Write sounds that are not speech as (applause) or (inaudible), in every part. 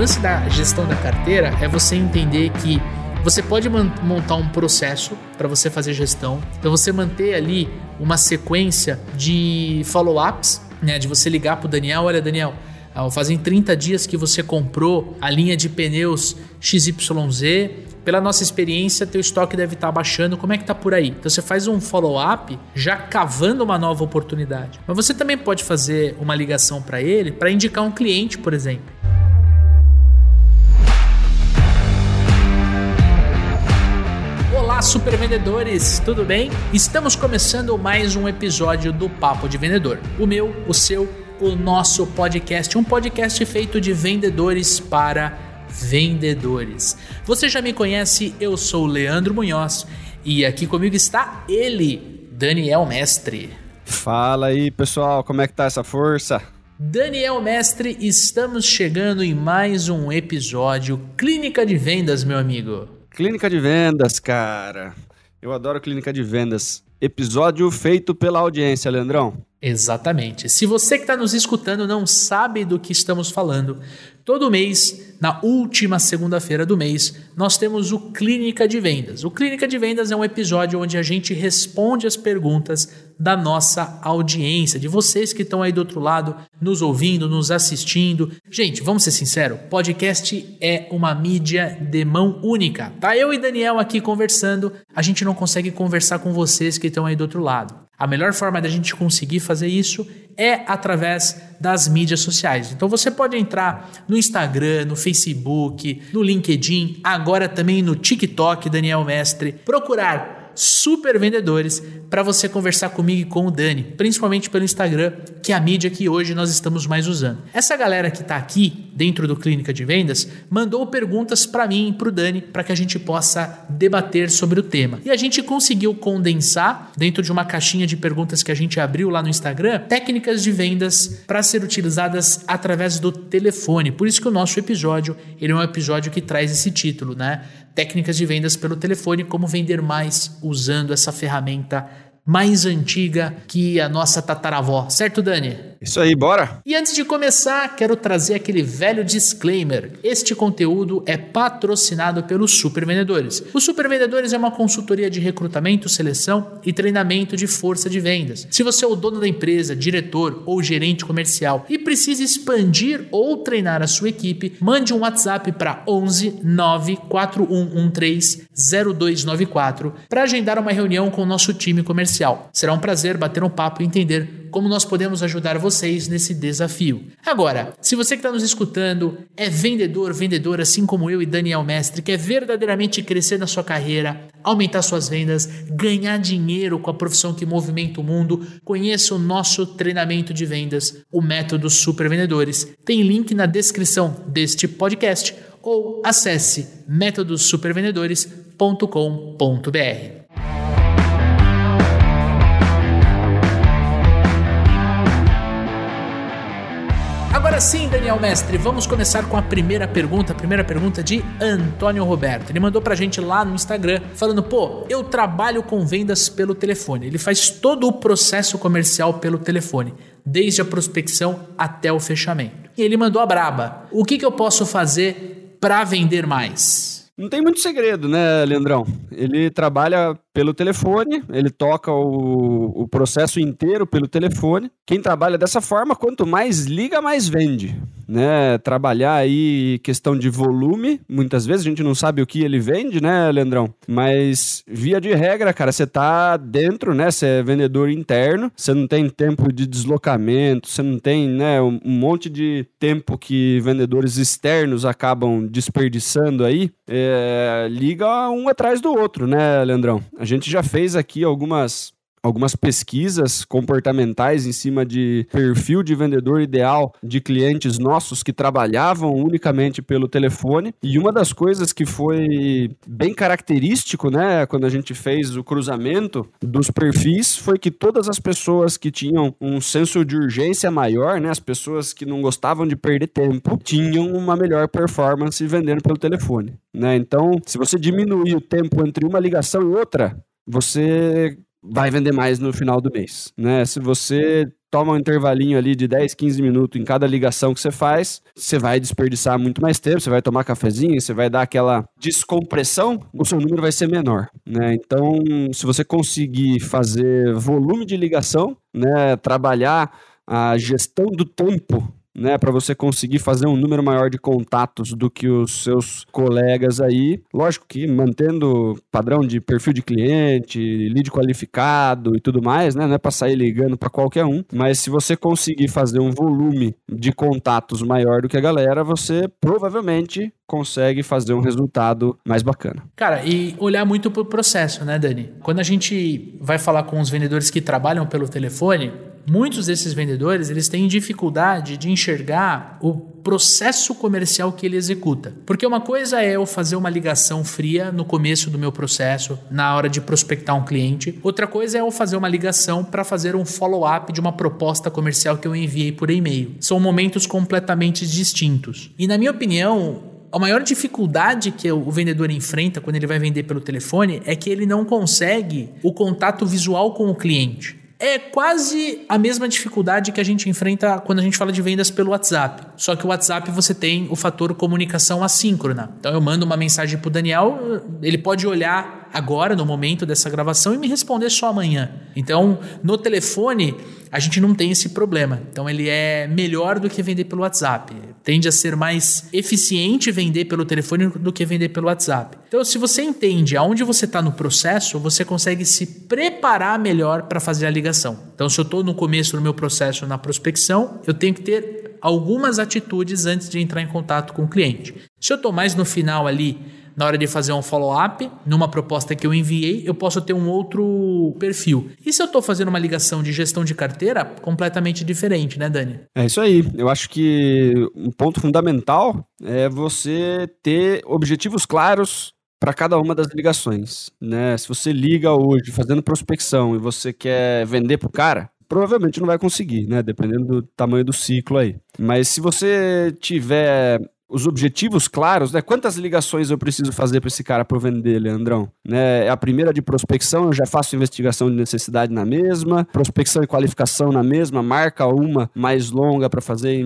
lance da gestão da carteira é você entender que você pode montar um processo para você fazer gestão, então você manter ali uma sequência de follow-ups, né, de você ligar para o Daniel, olha Daniel, fazem 30 dias que você comprou a linha de pneus XYZ, pela nossa experiência, teu estoque deve estar tá baixando, como é que tá por aí? Então você faz um follow-up já cavando uma nova oportunidade. Mas você também pode fazer uma ligação para ele para indicar um cliente, por exemplo. Super vendedores, tudo bem? Estamos começando mais um episódio do Papo de Vendedor. O meu, o seu, o nosso podcast, um podcast feito de vendedores para vendedores. Você já me conhece, eu sou Leandro Munhoz e aqui comigo está ele, Daniel Mestre. Fala aí, pessoal, como é que tá essa força? Daniel Mestre, estamos chegando em mais um episódio Clínica de Vendas, meu amigo. Clínica de vendas, cara. Eu adoro clínica de vendas. Episódio feito pela audiência, Leandrão. Exatamente. Se você que está nos escutando não sabe do que estamos falando, todo mês, na última segunda-feira do mês, nós temos o Clínica de Vendas. O Clínica de Vendas é um episódio onde a gente responde as perguntas da nossa audiência, de vocês que estão aí do outro lado, nos ouvindo, nos assistindo. Gente, vamos ser sinceros, podcast é uma mídia de mão única. Tá eu e Daniel aqui conversando, a gente não consegue conversar com vocês que estão aí do outro lado. A melhor forma da gente conseguir fazer isso é através das mídias sociais. Então você pode entrar no Instagram, no Facebook, no LinkedIn, agora também no TikTok, Daniel Mestre, procurar super vendedores para você conversar comigo e com o Dani, principalmente pelo Instagram, que é a mídia que hoje nós estamos mais usando. Essa galera que está aqui dentro do Clínica de Vendas mandou perguntas para mim e para o Dani para que a gente possa debater sobre o tema. E a gente conseguiu condensar dentro de uma caixinha de perguntas que a gente abriu lá no Instagram, técnicas de vendas para ser utilizadas através do telefone. Por isso que o nosso episódio, ele é um episódio que traz esse título, né? Técnicas de vendas pelo telefone, como vender mais usando essa ferramenta mais antiga que a nossa tataravó, certo, Dani? Isso aí, bora! E antes de começar, quero trazer aquele velho disclaimer. Este conteúdo é patrocinado pelos Super Vendedores. O Super Vendedores é uma consultoria de recrutamento, seleção e treinamento de força de vendas. Se você é o dono da empresa, diretor ou gerente comercial e precisa expandir ou treinar a sua equipe, mande um WhatsApp para 11 94113 0294 para agendar uma reunião com o nosso time comercial. Será um prazer bater um papo e entender como nós podemos ajudar vocês nesse desafio. Agora, se você que está nos escutando é vendedor, vendedora, assim como eu e Daniel Mestre, quer verdadeiramente crescer na sua carreira, aumentar suas vendas, ganhar dinheiro com a profissão que movimenta o mundo, conheça o nosso treinamento de vendas, o método Super Vendedores. Tem link na descrição deste podcast ou acesse métodossupervendedores.com.br. Agora sim, Daniel Mestre, vamos começar com a primeira pergunta. A primeira pergunta de Antônio Roberto. Ele mandou pra gente lá no Instagram, falando: pô, eu trabalho com vendas pelo telefone. Ele faz todo o processo comercial pelo telefone, desde a prospecção até o fechamento. E ele mandou a braba: o que, que eu posso fazer para vender mais? Não tem muito segredo, né, Leandrão? Ele trabalha pelo telefone, ele toca o, o processo inteiro pelo telefone. Quem trabalha dessa forma, quanto mais liga, mais vende né? Trabalhar aí questão de volume, muitas vezes a gente não sabe o que ele vende, né, Leandrão? Mas via de regra, cara, você tá dentro, né? Você é vendedor interno, você não tem tempo de deslocamento, você não tem, né, um monte de tempo que vendedores externos acabam desperdiçando aí. É, liga um atrás do outro, né, Leandrão? A gente já fez aqui algumas algumas pesquisas comportamentais em cima de perfil de vendedor ideal de clientes nossos que trabalhavam unicamente pelo telefone. E uma das coisas que foi bem característico, né, quando a gente fez o cruzamento dos perfis, foi que todas as pessoas que tinham um senso de urgência maior, né, as pessoas que não gostavam de perder tempo, tinham uma melhor performance vendendo pelo telefone. Né? Então, se você diminuir o tempo entre uma ligação e outra, você vai vender mais no final do mês, né? Se você toma um intervalinho ali de 10, 15 minutos em cada ligação que você faz, você vai desperdiçar muito mais tempo, você vai tomar cafezinho, você vai dar aquela descompressão, o seu número vai ser menor, né? Então, se você conseguir fazer volume de ligação, né, trabalhar a gestão do tempo né, para você conseguir fazer um número maior de contatos do que os seus colegas aí. Lógico que mantendo padrão de perfil de cliente, lead qualificado e tudo mais, né, não é para sair ligando para qualquer um, mas se você conseguir fazer um volume de contatos maior do que a galera, você provavelmente consegue fazer um resultado mais bacana. Cara, e olhar muito pro processo, né, Dani? Quando a gente vai falar com os vendedores que trabalham pelo telefone, muitos desses vendedores eles têm dificuldade de enxergar o processo comercial que ele executa. Porque uma coisa é eu fazer uma ligação fria no começo do meu processo, na hora de prospectar um cliente. Outra coisa é eu fazer uma ligação para fazer um follow-up de uma proposta comercial que eu enviei por e-mail. São momentos completamente distintos. E na minha opinião, a maior dificuldade que o vendedor enfrenta quando ele vai vender pelo telefone é que ele não consegue o contato visual com o cliente. É quase a mesma dificuldade que a gente enfrenta quando a gente fala de vendas pelo WhatsApp. Só que o WhatsApp você tem o fator comunicação assíncrona. Então eu mando uma mensagem para o Daniel, ele pode olhar agora, no momento dessa gravação, e me responder só amanhã. Então, no telefone, a gente não tem esse problema. Então ele é melhor do que vender pelo WhatsApp. Tende a ser mais eficiente vender pelo telefone do que vender pelo WhatsApp. Então, se você entende aonde você está no processo, você consegue se preparar melhor para fazer a ligação. Então, se eu estou no começo do meu processo na prospecção, eu tenho que ter algumas atitudes antes de entrar em contato com o cliente. Se eu estou mais no final ali na hora de fazer um follow-up, numa proposta que eu enviei, eu posso ter um outro perfil. E se eu estou fazendo uma ligação de gestão de carteira, completamente diferente, né, Dani? É isso aí. Eu acho que um ponto fundamental é você ter objetivos claros para cada uma das ligações, né? Se você liga hoje fazendo prospecção e você quer vender pro cara, provavelmente não vai conseguir, né? Dependendo do tamanho do ciclo aí. Mas se você tiver os objetivos claros, né? Quantas ligações eu preciso fazer para esse cara para vender, Leandrão? Né? A primeira de prospecção, eu já faço investigação de necessidade na mesma, prospecção e qualificação na mesma, marca uma mais longa para fazer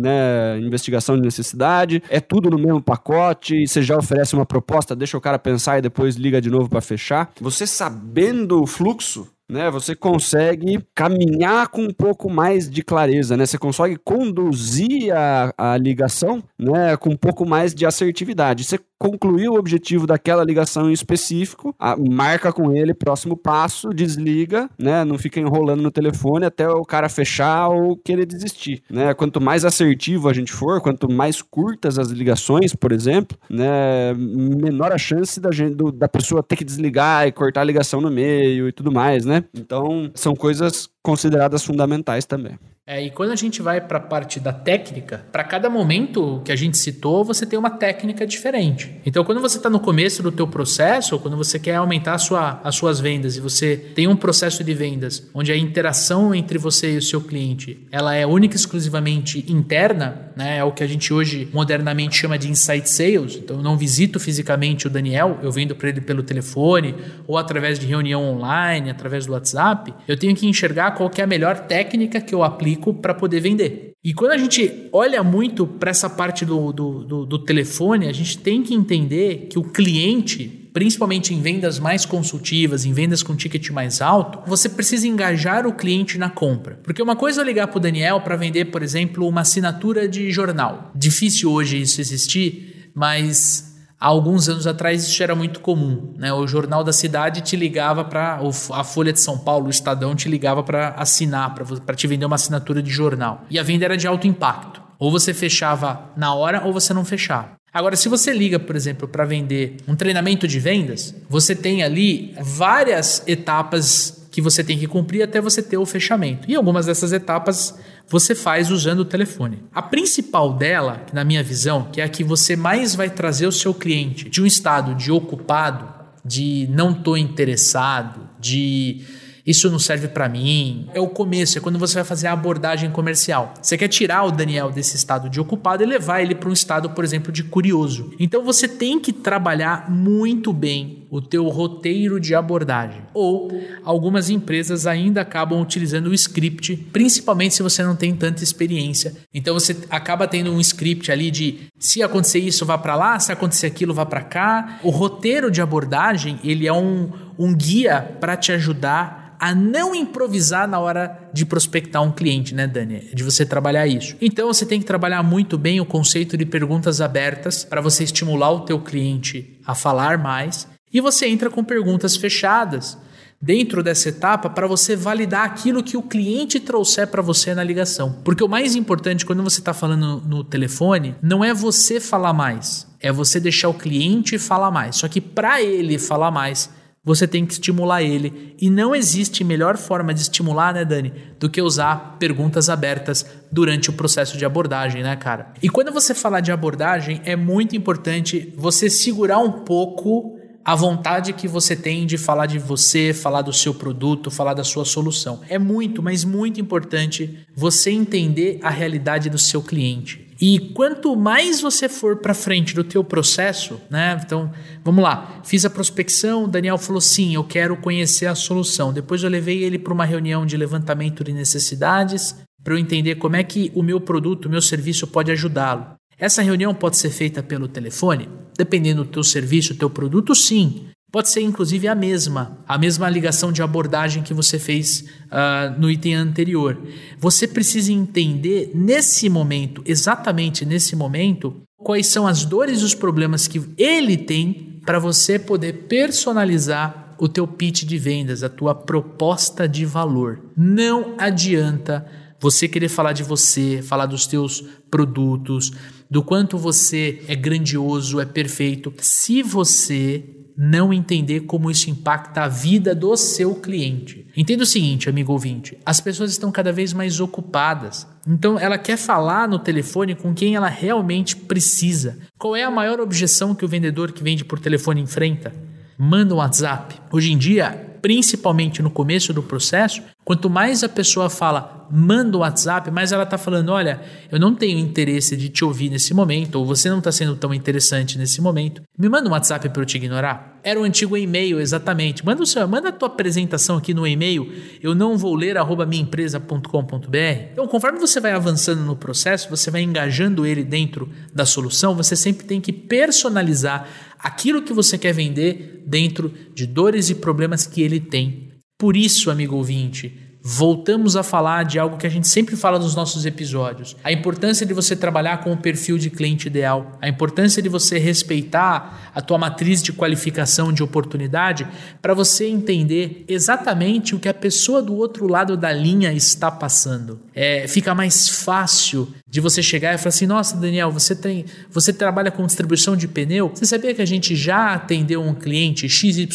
né, investigação de necessidade. É tudo no mesmo pacote, você já oferece uma proposta, deixa o cara pensar e depois liga de novo para fechar. Você sabendo o fluxo, né? Você consegue caminhar com um pouco mais de clareza, né? Você consegue conduzir a, a ligação, né? Com um pouco mais de assertividade. Você concluiu o objetivo daquela ligação em específico, a, marca com ele, próximo passo, desliga, né? Não fica enrolando no telefone até o cara fechar ou querer desistir, né? Quanto mais assertivo a gente for, quanto mais curtas as ligações, por exemplo, né? Menor a chance da, gente, do, da pessoa ter que desligar e cortar a ligação no meio e tudo mais, né? Então, são coisas consideradas fundamentais também. É, e quando a gente vai para a parte da técnica, para cada momento que a gente citou, você tem uma técnica diferente. Então, quando você está no começo do teu processo, ou quando você quer aumentar sua, as suas vendas e você tem um processo de vendas onde a interação entre você e o seu cliente ela é única e exclusivamente interna, né? É o que a gente hoje modernamente chama de insight sales. Então, eu não visito fisicamente o Daniel, eu vendo para ele pelo telefone ou através de reunião online, através do WhatsApp. Eu tenho que enxergar qual é a melhor técnica que eu aplico para poder vender. E quando a gente olha muito para essa parte do, do, do, do telefone, a gente tem que entender que o cliente principalmente em vendas mais consultivas, em vendas com ticket mais alto, você precisa engajar o cliente na compra. Porque uma coisa é ligar para o Daniel para vender, por exemplo, uma assinatura de jornal. Difícil hoje isso existir, mas Há alguns anos atrás isso era muito comum. Né? O Jornal da Cidade te ligava para. A Folha de São Paulo, o Estadão, te ligava para assinar, para te vender uma assinatura de jornal. E a venda era de alto impacto. Ou você fechava na hora ou você não fechava. Agora, se você liga, por exemplo, para vender um treinamento de vendas, você tem ali várias etapas que você tem que cumprir até você ter o fechamento. E algumas dessas etapas você faz usando o telefone. A principal dela, na minha visão, que é a que você mais vai trazer o seu cliente de um estado de ocupado, de não estou interessado, de isso não serve para mim. É o começo, é quando você vai fazer a abordagem comercial. Você quer tirar o Daniel desse estado de ocupado e levar ele para um estado, por exemplo, de curioso. Então você tem que trabalhar muito bem o teu roteiro de abordagem. Ou algumas empresas ainda acabam utilizando o script, principalmente se você não tem tanta experiência. Então você acaba tendo um script ali de se acontecer isso, vá para lá, se acontecer aquilo, vá para cá. O roteiro de abordagem, ele é um, um guia para te ajudar a não improvisar na hora de prospectar um cliente, né, Dani? De você trabalhar isso. Então você tem que trabalhar muito bem o conceito de perguntas abertas para você estimular o teu cliente a falar mais e você entra com perguntas fechadas dentro dessa etapa para você validar aquilo que o cliente trouxer para você na ligação. Porque o mais importante quando você está falando no telefone não é você falar mais, é você deixar o cliente falar mais. Só que para ele falar mais, você tem que estimular ele. E não existe melhor forma de estimular, né, Dani, do que usar perguntas abertas durante o processo de abordagem, né, cara? E quando você falar de abordagem, é muito importante você segurar um pouco a vontade que você tem de falar de você, falar do seu produto, falar da sua solução. É muito, mas muito importante você entender a realidade do seu cliente. E quanto mais você for para frente do teu processo, né? Então, vamos lá. Fiz a prospecção, o Daniel falou sim, eu quero conhecer a solução. Depois eu levei ele para uma reunião de levantamento de necessidades para eu entender como é que o meu produto, o meu serviço pode ajudá-lo. Essa reunião pode ser feita pelo telefone, dependendo do teu serviço, teu produto, sim. Pode ser inclusive a mesma, a mesma ligação de abordagem que você fez uh, no item anterior. Você precisa entender nesse momento, exatamente nesse momento, quais são as dores e os problemas que ele tem para você poder personalizar o teu pitch de vendas, a tua proposta de valor. Não adianta você querer falar de você, falar dos teus produtos, do quanto você é grandioso, é perfeito, se você não entender como isso impacta a vida do seu cliente. Entenda o seguinte, amigo ouvinte: as pessoas estão cada vez mais ocupadas. Então, ela quer falar no telefone com quem ela realmente precisa. Qual é a maior objeção que o vendedor que vende por telefone enfrenta? Manda um WhatsApp. Hoje em dia, principalmente no começo do processo, quanto mais a pessoa fala manda o um WhatsApp, mas ela está falando: olha, eu não tenho interesse de te ouvir nesse momento, ou você não está sendo tão interessante nesse momento. Me manda um WhatsApp para eu te ignorar. Era o antigo e-mail, exatamente. Manda, o seu, manda a tua apresentação aqui no e-mail, eu não vou ler arroba minhaempresa.com.br. Então, conforme você vai avançando no processo, você vai engajando ele dentro da solução, você sempre tem que personalizar aquilo que você quer vender dentro de dores e problemas que ele tem. Por isso, amigo ouvinte, voltamos a falar de algo que a gente sempre fala nos nossos episódios: a importância de você trabalhar com o perfil de cliente ideal, a importância de você respeitar a tua matriz de qualificação de oportunidade para você entender exatamente o que a pessoa do outro lado da linha está passando. É, fica mais fácil de você chegar e falar assim: "Nossa, Daniel, você tem, você trabalha com distribuição de pneu? Você sabia que a gente já atendeu um cliente XYZ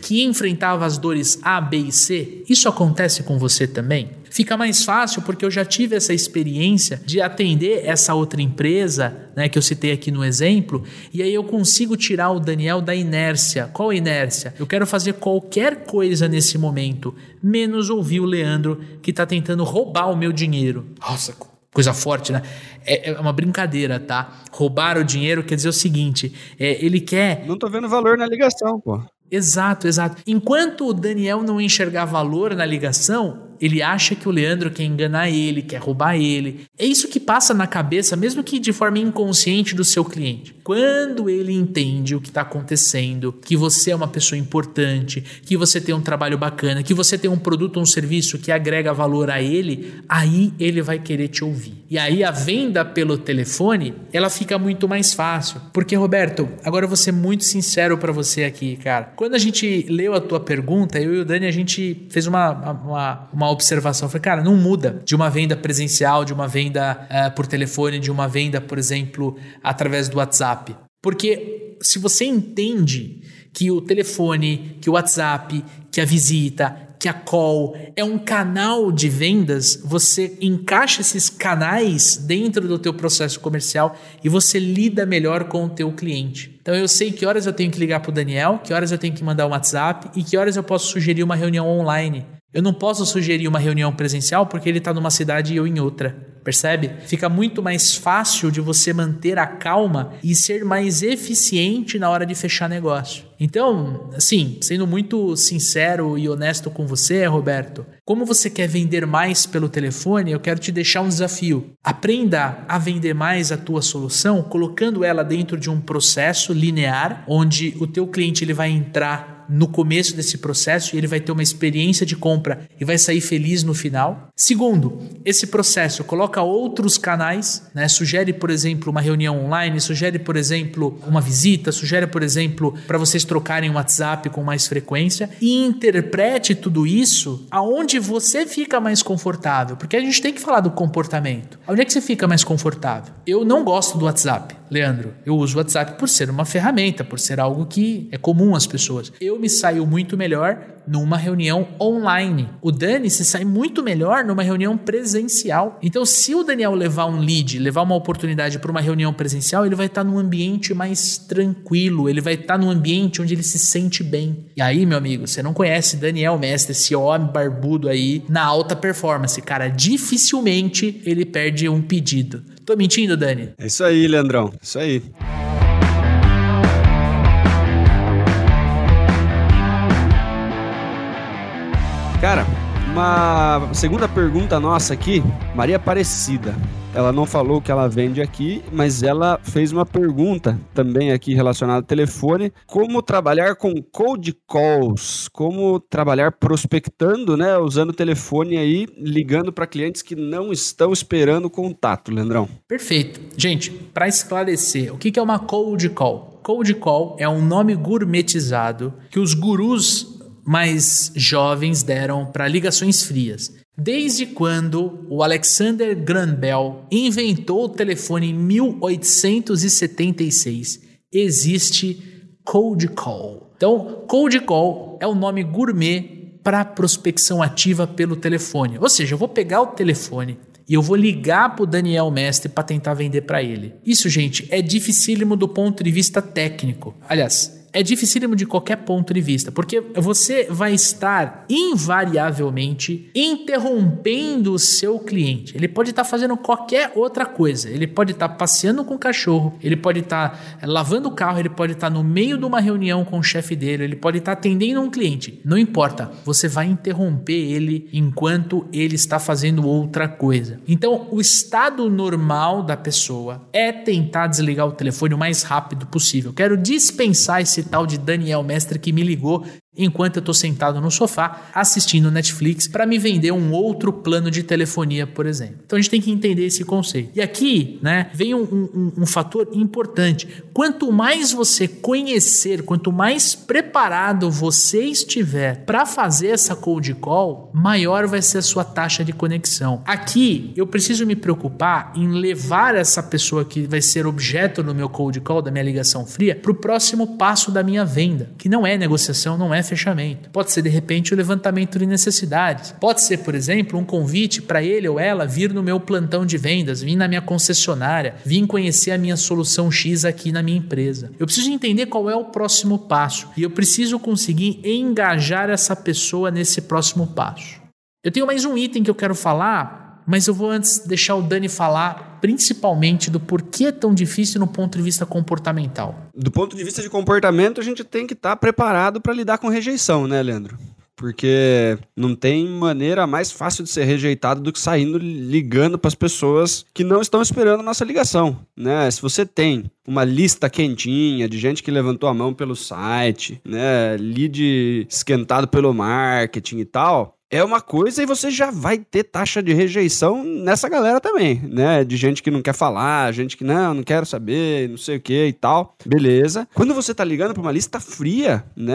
que enfrentava as dores A, B e C? Isso acontece com você também?" fica mais fácil porque eu já tive essa experiência de atender essa outra empresa, né, que eu citei aqui no exemplo, e aí eu consigo tirar o Daniel da inércia. Qual inércia? Eu quero fazer qualquer coisa nesse momento, menos ouvir o Leandro que está tentando roubar o meu dinheiro. Nossa, coisa forte, né? É, é, uma brincadeira, tá? Roubar o dinheiro quer dizer o seguinte: é, ele quer. Não tô vendo valor na ligação, pô. Exato, exato. Enquanto o Daniel não enxergar valor na ligação, ele acha que o Leandro quer enganar ele, quer roubar ele. É isso que passa na cabeça, mesmo que de forma inconsciente, do seu cliente. Quando ele entende o que está acontecendo, que você é uma pessoa importante, que você tem um trabalho bacana, que você tem um produto ou um serviço que agrega valor a ele, aí ele vai querer te ouvir. E aí a venda pelo telefone, ela fica muito mais fácil. Porque, Roberto, agora eu vou ser muito sincero para você aqui, cara. Quando a gente leu a tua pergunta, eu e o Dani, a gente fez uma, uma, uma observação. Eu falei, cara, não muda de uma venda presencial, de uma venda uh, por telefone, de uma venda, por exemplo, através do WhatsApp. Porque se você entende que o telefone, que o WhatsApp, que a visita, que a call é um canal de vendas, você encaixa esses canais dentro do teu processo comercial e você lida melhor com o teu cliente. Então eu sei que horas eu tenho que ligar para o Daniel, que horas eu tenho que mandar um WhatsApp e que horas eu posso sugerir uma reunião online. Eu não posso sugerir uma reunião presencial porque ele está numa cidade e eu em outra. Percebe? Fica muito mais fácil de você manter a calma e ser mais eficiente na hora de fechar negócio. Então, assim, sendo muito sincero e honesto com você, Roberto, como você quer vender mais pelo telefone, eu quero te deixar um desafio. Aprenda a vender mais a tua solução colocando ela dentro de um processo linear, onde o teu cliente ele vai entrar no começo desse processo e ele vai ter uma experiência de compra e vai sair feliz no final. Segundo, esse processo coloca outros canais, né? Sugere, por exemplo, uma reunião online, sugere, por exemplo, uma visita, sugere, por exemplo, para vocês trocarem o WhatsApp com mais frequência e interprete tudo isso aonde você fica mais confortável, porque a gente tem que falar do comportamento. Onde é que você fica mais confortável? Eu não gosto do WhatsApp, Leandro. Eu uso o WhatsApp por ser uma ferramenta, por ser algo que é comum às pessoas. Eu me saio muito melhor numa reunião online. O Dani se sai muito melhor numa reunião presencial. Então, se o Daniel levar um lead, levar uma oportunidade para uma reunião presencial, ele vai estar tá num ambiente mais tranquilo, ele vai estar tá num ambiente onde ele se sente bem. E aí, meu amigo, você não conhece Daniel Mestre, esse homem barbudo aí na alta performance, cara, dificilmente ele perde um pedido. Tô mentindo, Dani? É isso aí, Leandrão. Isso aí. Cara, uma segunda pergunta nossa aqui, Maria Aparecida. Ela não falou que ela vende aqui, mas ela fez uma pergunta também aqui relacionada ao telefone. Como trabalhar com cold calls? Como trabalhar prospectando, né? Usando o telefone aí, ligando para clientes que não estão esperando contato, Leandrão. Perfeito. Gente, para esclarecer, o que é uma cold call? Cold call é um nome gourmetizado que os gurus mais jovens deram para ligações frias. Desde quando o Alexander Graham Bell inventou o telefone em 1876, existe cold call. Então, cold call é o nome gourmet para prospecção ativa pelo telefone. Ou seja, eu vou pegar o telefone e eu vou ligar para o Daniel Mestre para tentar vender para ele. Isso, gente, é dificílimo do ponto de vista técnico. Aliás, é dificílimo de qualquer ponto de vista, porque você vai estar invariavelmente interrompendo o seu cliente. Ele pode estar fazendo qualquer outra coisa. Ele pode estar passeando com o cachorro, ele pode estar eh, lavando o carro, ele pode estar no meio de uma reunião com o chefe dele, ele pode estar atendendo um cliente. Não importa, você vai interromper ele enquanto ele está fazendo outra coisa. Então, o estado normal da pessoa é tentar desligar o telefone o mais rápido possível. Quero dispensar esse tal de Daniel Mestre que me ligou enquanto eu estou sentado no sofá assistindo Netflix para me vender um outro plano de telefonia, por exemplo. Então a gente tem que entender esse conceito. E aqui, né, vem um, um, um fator importante. Quanto mais você conhecer, quanto mais preparado você estiver para fazer essa cold call, maior vai ser a sua taxa de conexão. Aqui eu preciso me preocupar em levar essa pessoa que vai ser objeto no meu cold call, da minha ligação fria, para o próximo passo da minha venda, que não é negociação, não é fechamento. Pode ser, de repente, o levantamento de necessidades. Pode ser, por exemplo, um convite para ele ou ela vir no meu plantão de vendas, vir na minha concessionária, vir conhecer a minha solução X aqui na minha empresa. Eu preciso entender qual é o próximo passo e eu preciso conseguir engajar essa pessoa nesse próximo passo. Eu tenho mais um item que eu quero falar mas eu vou antes deixar o Dani falar principalmente do porquê é tão difícil no ponto de vista comportamental. Do ponto de vista de comportamento, a gente tem que estar tá preparado para lidar com rejeição, né, Leandro? Porque não tem maneira mais fácil de ser rejeitado do que saindo ligando para as pessoas que não estão esperando a nossa ligação, né? Se você tem uma lista quentinha de gente que levantou a mão pelo site, né, lead esquentado pelo marketing e tal, é uma coisa e você já vai ter taxa de rejeição nessa galera também, né? De gente que não quer falar, gente que não, não quero saber, não sei o que e tal. Beleza. Quando você tá ligando para uma lista fria, né?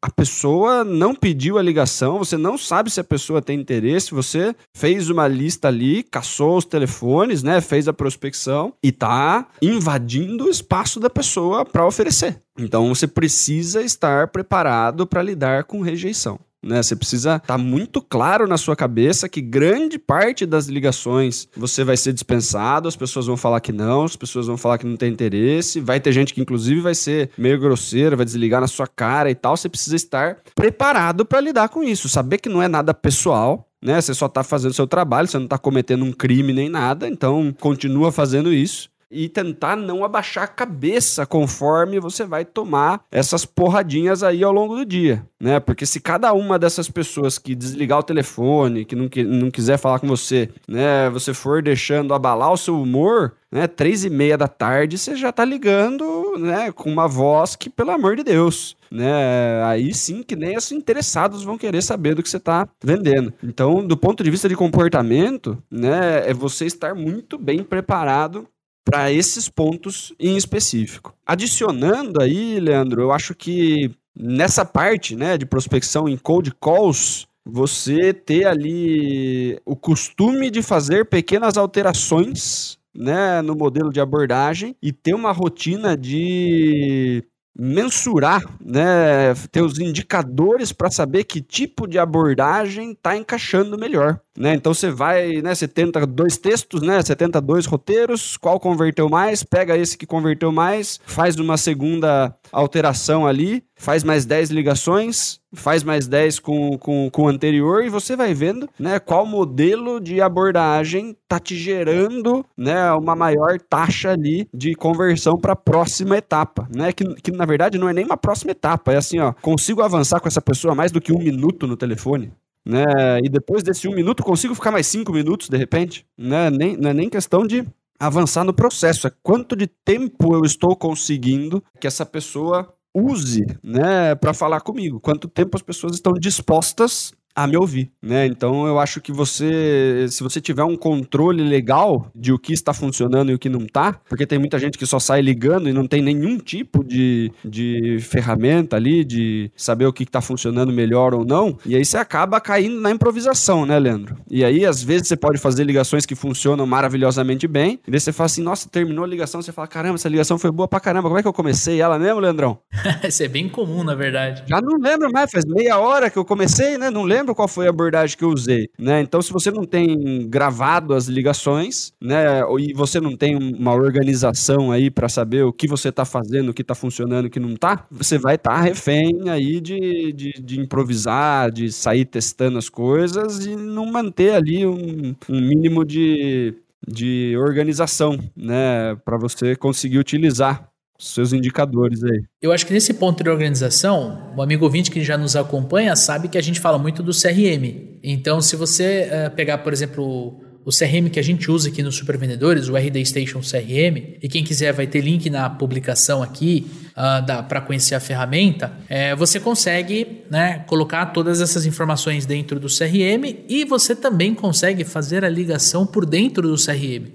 A pessoa não pediu a ligação, você não sabe se a pessoa tem interesse, você fez uma lista ali, caçou os telefones, né? Fez a prospecção e tá invadindo o espaço da pessoa para oferecer. Então você precisa estar preparado para lidar com rejeição. Né? Você precisa estar tá muito claro na sua cabeça que grande parte das ligações você vai ser dispensado, as pessoas vão falar que não, as pessoas vão falar que não tem interesse, vai ter gente que inclusive vai ser meio grosseira, vai desligar na sua cara e tal. Você precisa estar preparado para lidar com isso, saber que não é nada pessoal, né? Você só está fazendo seu trabalho, você não está cometendo um crime nem nada, então continua fazendo isso e tentar não abaixar a cabeça conforme você vai tomar essas porradinhas aí ao longo do dia, né? Porque se cada uma dessas pessoas que desligar o telefone, que não, que, não quiser falar com você, né, você for deixando abalar o seu humor, né, três e meia da tarde você já tá ligando, né, com uma voz que, pelo amor de Deus, né, aí sim que nem os interessados vão querer saber do que você tá vendendo. Então, do ponto de vista de comportamento, né, é você estar muito bem preparado para esses pontos em específico. Adicionando aí, Leandro, eu acho que nessa parte né, de prospecção em cold calls, você ter ali o costume de fazer pequenas alterações né, no modelo de abordagem e ter uma rotina de mensurar, né, ter os indicadores para saber que tipo de abordagem está encaixando melhor. Né? Então você vai, né, você tenta dois textos, né, você tenta dois roteiros, qual converteu mais, pega esse que converteu mais, faz uma segunda alteração ali, faz mais 10 ligações, faz mais 10 com, com, com o anterior e você vai vendo né, qual modelo de abordagem tá te gerando né, uma maior taxa ali de conversão para a próxima etapa. Né? Que, que na verdade não é nem uma próxima etapa, é assim, ó, consigo avançar com essa pessoa mais do que um minuto no telefone né? E depois desse um minuto consigo ficar mais cinco minutos de repente, né? Nem, não é nem questão de avançar no processo, é quanto de tempo eu estou conseguindo que essa pessoa use, né, para falar comigo. Quanto tempo as pessoas estão dispostas a me ouvir, né? Então eu acho que você, se você tiver um controle legal de o que está funcionando e o que não está, porque tem muita gente que só sai ligando e não tem nenhum tipo de, de ferramenta ali de saber o que está funcionando melhor ou não, e aí você acaba caindo na improvisação, né, Leandro? E aí às vezes você pode fazer ligações que funcionam maravilhosamente bem, e daí você fala assim, nossa, terminou a ligação, você fala, caramba, essa ligação foi boa pra caramba, como é que eu comecei ela mesmo, Leandrão? (laughs) Isso é bem comum, na verdade. Já não lembro mais, faz meia hora que eu comecei, né? Não lembro qual foi a abordagem que eu usei, né? Então, se você não tem gravado as ligações, né, e você não tem uma organização aí para saber o que você está fazendo, o que está funcionando, o que não está, você vai estar tá refém aí de, de, de, improvisar, de sair testando as coisas e não manter ali um, um mínimo de, de organização, né, para você conseguir utilizar seus indicadores aí. Eu acho que nesse ponto de organização, o amigo ouvinte que já nos acompanha sabe que a gente fala muito do CRM. Então, se você uh, pegar, por exemplo, o CRM que a gente usa aqui nos Supervendedores, o RD Station CRM, e quem quiser vai ter link na publicação aqui uh, para conhecer a ferramenta, é, você consegue né, colocar todas essas informações dentro do CRM e você também consegue fazer a ligação por dentro do CRM.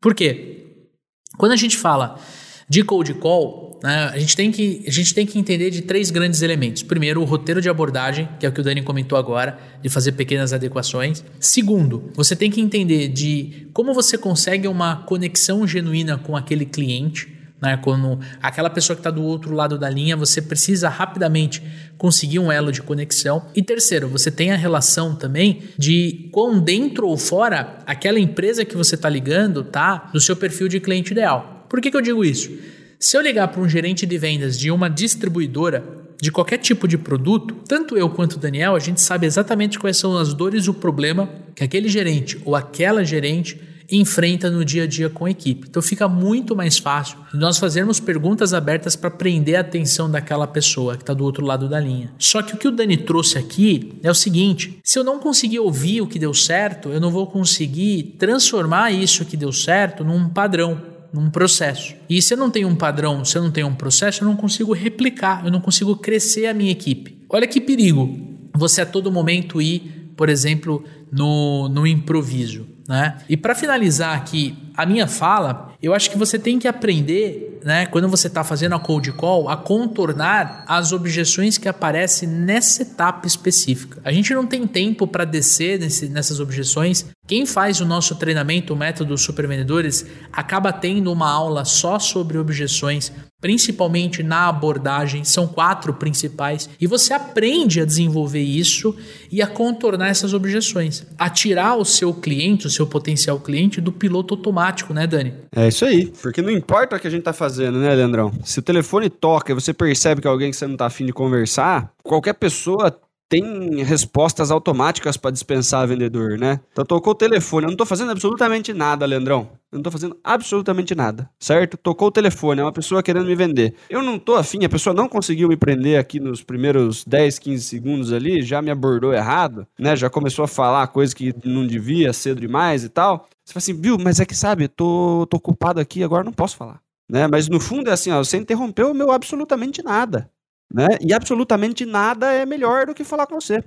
Por quê? Quando a gente fala de cold call, né, a, gente tem que, a gente tem que entender de três grandes elementos. Primeiro, o roteiro de abordagem, que é o que o Dani comentou agora, de fazer pequenas adequações. Segundo, você tem que entender de como você consegue uma conexão genuína com aquele cliente. Né, quando aquela pessoa que está do outro lado da linha, você precisa rapidamente conseguir um elo de conexão. E terceiro, você tem a relação também de quão dentro ou fora aquela empresa que você está ligando tá no seu perfil de cliente ideal. Por que, que eu digo isso? Se eu ligar para um gerente de vendas de uma distribuidora de qualquer tipo de produto, tanto eu quanto o Daniel, a gente sabe exatamente quais são as dores e o problema que aquele gerente ou aquela gerente enfrenta no dia a dia com a equipe. Então fica muito mais fácil nós fazermos perguntas abertas para prender a atenção daquela pessoa que está do outro lado da linha. Só que o que o Dani trouxe aqui é o seguinte: se eu não conseguir ouvir o que deu certo, eu não vou conseguir transformar isso que deu certo num padrão num processo. E se eu não tenho um padrão, se eu não tenho um processo, eu não consigo replicar, eu não consigo crescer a minha equipe. Olha que perigo você a todo momento ir, por exemplo, no, no improviso. Né? E para finalizar aqui a minha fala, eu acho que você tem que aprender, né, quando você está fazendo a cold call, a contornar as objeções que aparecem nessa etapa específica. A gente não tem tempo para descer nesse, nessas objeções. Quem faz o nosso treinamento, o método Super Vendedores, acaba tendo uma aula só sobre objeções principalmente na abordagem, são quatro principais, e você aprende a desenvolver isso e a contornar essas objeções, a tirar o seu cliente, o seu potencial cliente do piloto automático, né, Dani? É isso aí, porque não importa o que a gente tá fazendo, né, Leandrão? Se o telefone toca e você percebe que é alguém que você não tá afim de conversar, qualquer pessoa tem respostas automáticas para dispensar vendedor, né? Então tocou o telefone, eu não tô fazendo absolutamente nada, Leandrão. Eu não tô fazendo absolutamente nada, certo? Tocou o telefone, é uma pessoa querendo me vender. Eu não tô afim, a pessoa não conseguiu me prender aqui nos primeiros 10, 15 segundos ali, já me abordou errado, né? Já começou a falar coisa que não devia, cedo demais e tal. Você fala assim, viu, mas é que sabe, tô, tô ocupado aqui, agora não posso falar. Né? Mas no fundo é assim, ó, você interrompeu o meu absolutamente nada. Né? E absolutamente nada é melhor do que falar com você.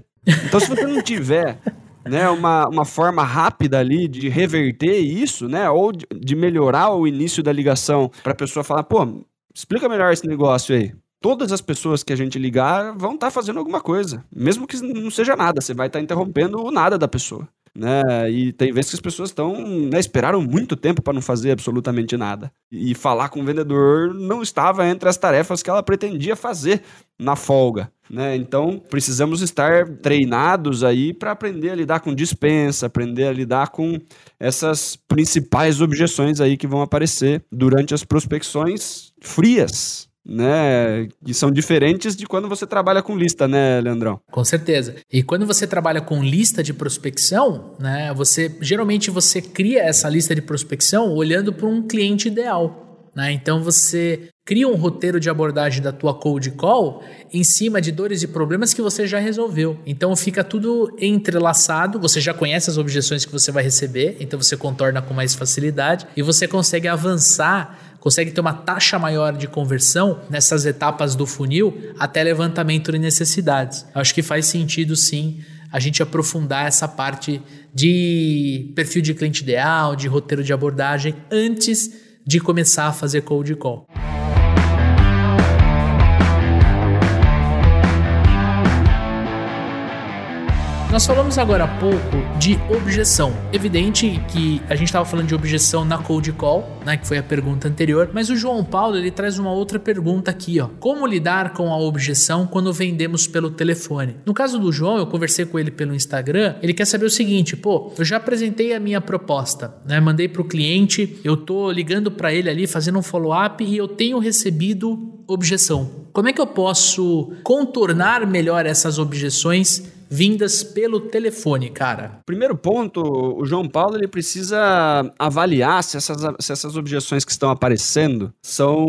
Então, se você não tiver (laughs) né, uma, uma forma rápida ali de reverter isso, né, ou de, de melhorar o início da ligação para a pessoa falar, pô, explica melhor esse negócio aí. Todas as pessoas que a gente ligar vão estar tá fazendo alguma coisa, mesmo que não seja nada, você vai estar tá interrompendo o nada da pessoa né? E tem vezes que as pessoas estão, né, esperaram muito tempo para não fazer absolutamente nada. E falar com o vendedor não estava entre as tarefas que ela pretendia fazer na folga, né? Então, precisamos estar treinados aí para aprender a lidar com dispensa, aprender a lidar com essas principais objeções aí que vão aparecer durante as prospecções frias, né? Que são diferentes de quando você trabalha com lista, né, Leandrão? Com certeza. E quando você trabalha com lista de prospecção, né? Você geralmente você cria essa lista de prospecção olhando para um cliente ideal. Né? Então você cria um roteiro de abordagem da tua cold call em cima de dores e problemas que você já resolveu. Então fica tudo entrelaçado, você já conhece as objeções que você vai receber, então você contorna com mais facilidade e você consegue avançar consegue ter uma taxa maior de conversão nessas etapas do funil até levantamento de necessidades. Acho que faz sentido sim a gente aprofundar essa parte de perfil de cliente ideal, de roteiro de abordagem antes de começar a fazer cold call. Nós falamos agora há pouco de objeção. Evidente que a gente estava falando de objeção na cold call, né, que foi a pergunta anterior, mas o João Paulo ele traz uma outra pergunta aqui, ó. Como lidar com a objeção quando vendemos pelo telefone? No caso do João, eu conversei com ele pelo Instagram, ele quer saber o seguinte, pô, eu já apresentei a minha proposta, né? Mandei para o cliente, eu tô ligando para ele ali, fazendo um follow-up e eu tenho recebido objeção. Como é que eu posso contornar melhor essas objeções vindas pelo telefone, cara? Primeiro ponto, o João Paulo ele precisa avaliar se essas, se essas objeções que estão aparecendo são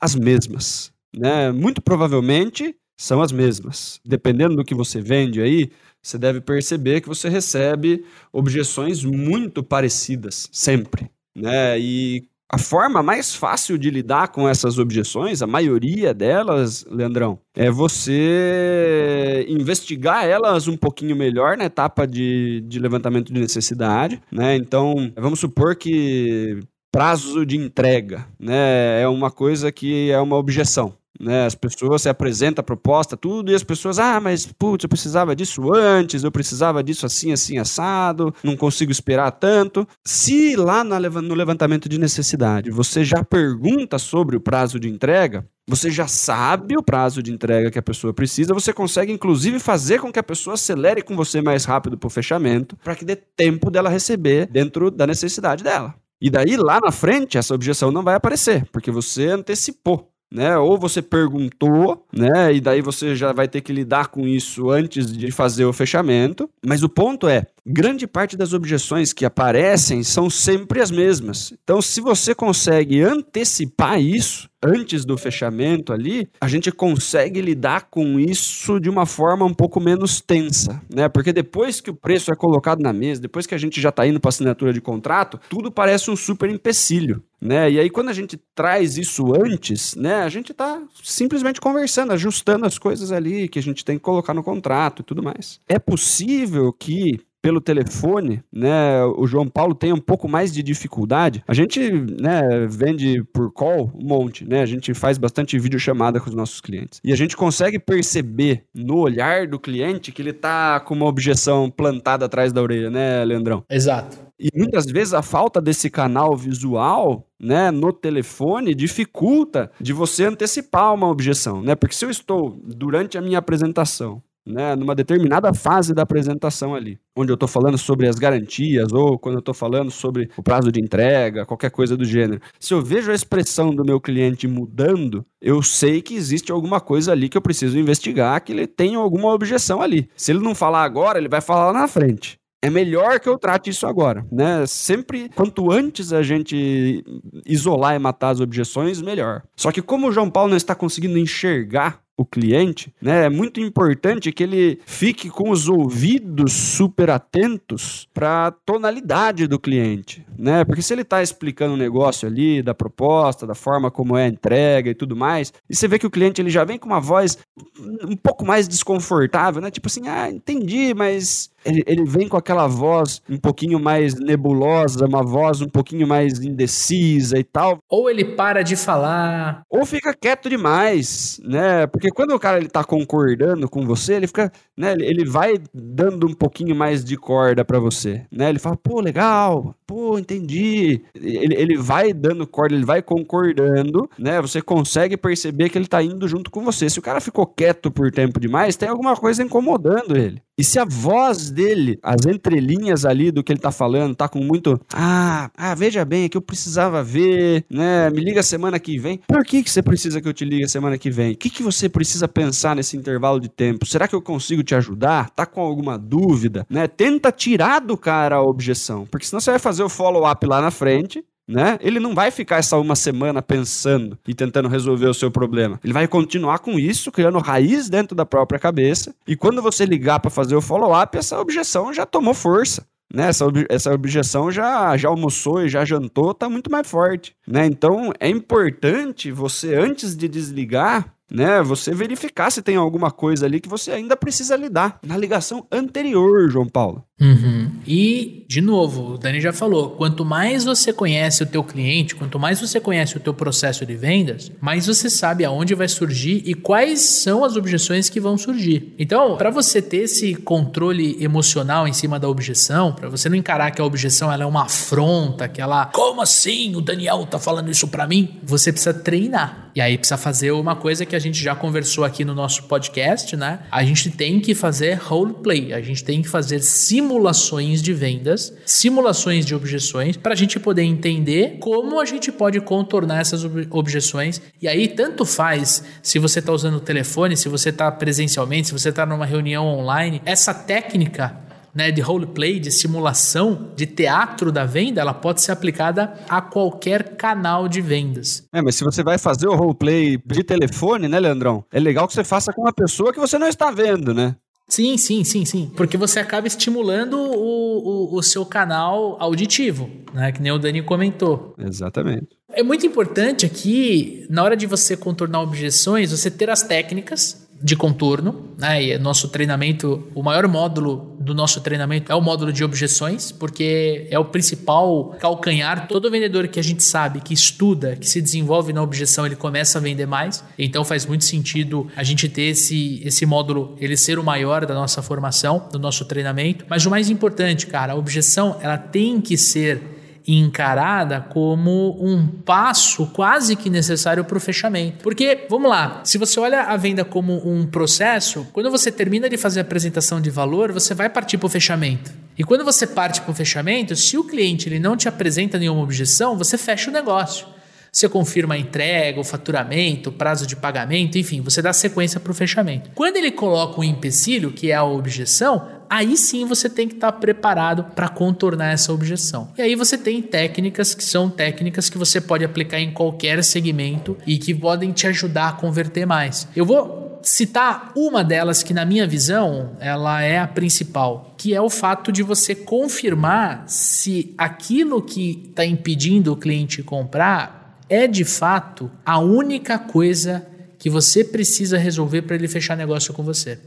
as mesmas. Né? Muito provavelmente são as mesmas. Dependendo do que você vende aí, você deve perceber que você recebe objeções muito parecidas, sempre. Né? E a forma mais fácil de lidar com essas objeções, a maioria delas, Leandrão, é você investigar elas um pouquinho melhor na etapa de, de levantamento de necessidade, né? Então, vamos supor que prazo de entrega, né, é uma coisa que é uma objeção. Né, as pessoas se apresentam a proposta, tudo, e as pessoas, ah, mas putz, eu precisava disso antes, eu precisava disso assim, assim, assado, não consigo esperar tanto. Se lá no levantamento de necessidade você já pergunta sobre o prazo de entrega, você já sabe o prazo de entrega que a pessoa precisa, você consegue inclusive fazer com que a pessoa acelere com você mais rápido para o fechamento, para que dê tempo dela receber dentro da necessidade dela. E daí lá na frente essa objeção não vai aparecer, porque você antecipou né? Ou você perguntou, né? E daí você já vai ter que lidar com isso antes de fazer o fechamento. Mas o ponto é, grande parte das objeções que aparecem são sempre as mesmas. Então, se você consegue antecipar isso antes do fechamento ali, a gente consegue lidar com isso de uma forma um pouco menos tensa, né? Porque depois que o preço é colocado na mesa, depois que a gente já está indo para assinatura de contrato, tudo parece um super empecilho. Né? E aí, quando a gente traz isso antes, né, a gente está simplesmente conversando, ajustando as coisas ali que a gente tem que colocar no contrato e tudo mais. É possível que pelo telefone, né, o João Paulo tem um pouco mais de dificuldade. A gente, né, vende por call um monte, né? A gente faz bastante videochamada com os nossos clientes. E a gente consegue perceber no olhar do cliente que ele tá com uma objeção plantada atrás da orelha, né, Leandrão? Exato. E muitas vezes a falta desse canal visual, né, no telefone dificulta de você antecipar uma objeção, né? Porque se eu estou durante a minha apresentação né, numa determinada fase da apresentação ali, onde eu estou falando sobre as garantias ou quando eu estou falando sobre o prazo de entrega, qualquer coisa do gênero. Se eu vejo a expressão do meu cliente mudando, eu sei que existe alguma coisa ali que eu preciso investigar, que ele tem alguma objeção ali. Se ele não falar agora, ele vai falar lá na frente é melhor que eu trate isso agora, né? Sempre, quanto antes a gente isolar e matar as objeções, melhor. Só que como o João Paulo não está conseguindo enxergar o cliente, né? É muito importante que ele fique com os ouvidos super atentos para a tonalidade do cliente, né? Porque se ele está explicando o negócio ali, da proposta, da forma como é a entrega e tudo mais, e você vê que o cliente ele já vem com uma voz um pouco mais desconfortável, né? Tipo assim, ah, entendi, mas ele, ele, vem com aquela voz um pouquinho mais nebulosa, uma voz um pouquinho mais indecisa e tal. Ou ele para de falar. Ou fica quieto demais, né? Porque quando o cara ele tá concordando com você, ele fica, né? Ele vai dando um pouquinho mais de corda para você, né? Ele fala, pô, legal, pô, entendi. Ele, ele vai dando corda, ele vai concordando, né? Você consegue perceber que ele tá indo junto com você. Se o cara ficou quieto por tempo demais, tem alguma coisa incomodando ele. E se a voz dele, as entrelinhas ali do que ele tá falando, tá com muito. Ah, ah, veja bem, é que eu precisava ver, né? Me liga semana que vem. Por que, que você precisa que eu te ligue semana que vem? O que, que você precisa pensar nesse intervalo de tempo? Será que eu consigo te ajudar? Tá com alguma dúvida? Né? Tenta tirar do cara a objeção, porque senão você vai fazer o follow-up lá na frente né? Ele não vai ficar essa uma semana pensando e tentando resolver o seu problema. Ele vai continuar com isso, criando raiz dentro da própria cabeça. E quando você ligar para fazer o follow-up, essa objeção já tomou força. Né, essa, essa objeção já, já almoçou e já jantou, tá muito mais forte. Né? Então é importante você, antes de desligar, né? Você verificar se tem alguma coisa ali que você ainda precisa lidar na ligação anterior, João Paulo. Uhum. E, de novo, o Dani já falou, quanto mais você conhece o teu cliente, quanto mais você conhece o teu processo de vendas, mais você sabe aonde vai surgir e quais são as objeções que vão surgir. Então, para você ter esse controle emocional em cima da objeção, para você não encarar que a objeção ela é uma afronta, que ela, como assim o Daniel tá falando isso para mim? Você precisa treinar. E aí precisa fazer uma coisa que a gente já conversou aqui no nosso podcast, né? A gente tem que fazer roleplay, a gente tem que fazer simulações de vendas, simulações de objeções, para a gente poder entender como a gente pode contornar essas objeções. E aí, tanto faz se você está usando o telefone, se você está presencialmente, se você está numa reunião online, essa técnica né, de roleplay, de simulação, de teatro da venda, ela pode ser aplicada a qualquer canal de vendas. É, mas se você vai fazer o roleplay de telefone, né, Leandrão? É legal que você faça com uma pessoa que você não está vendo, né? Sim, sim, sim, sim. Porque você acaba estimulando o, o, o, seu canal auditivo, né? Que nem o Dani comentou. Exatamente. É muito importante aqui, na hora de você contornar objeções, você ter as técnicas de contorno, né? E nosso treinamento, o maior módulo do nosso treinamento é o módulo de objeções, porque é o principal calcanhar. Todo vendedor que a gente sabe, que estuda, que se desenvolve na objeção, ele começa a vender mais. Então faz muito sentido a gente ter esse, esse módulo, ele ser o maior da nossa formação, do nosso treinamento. Mas o mais importante, cara, a objeção, ela tem que ser encarada como um passo quase que necessário para o fechamento. Porque, vamos lá, se você olha a venda como um processo, quando você termina de fazer a apresentação de valor, você vai partir para o fechamento. E quando você parte para o fechamento, se o cliente ele não te apresenta nenhuma objeção, você fecha o negócio. Você confirma a entrega, o faturamento, o prazo de pagamento, enfim, você dá sequência para o fechamento. Quando ele coloca um empecilho, que é a objeção, aí sim você tem que estar tá preparado para contornar essa objeção. E aí você tem técnicas que são técnicas que você pode aplicar em qualquer segmento e que podem te ajudar a converter mais. Eu vou citar uma delas que na minha visão ela é a principal, que é o fato de você confirmar se aquilo que está impedindo o cliente comprar é de fato a única coisa que você precisa resolver para ele fechar negócio com você.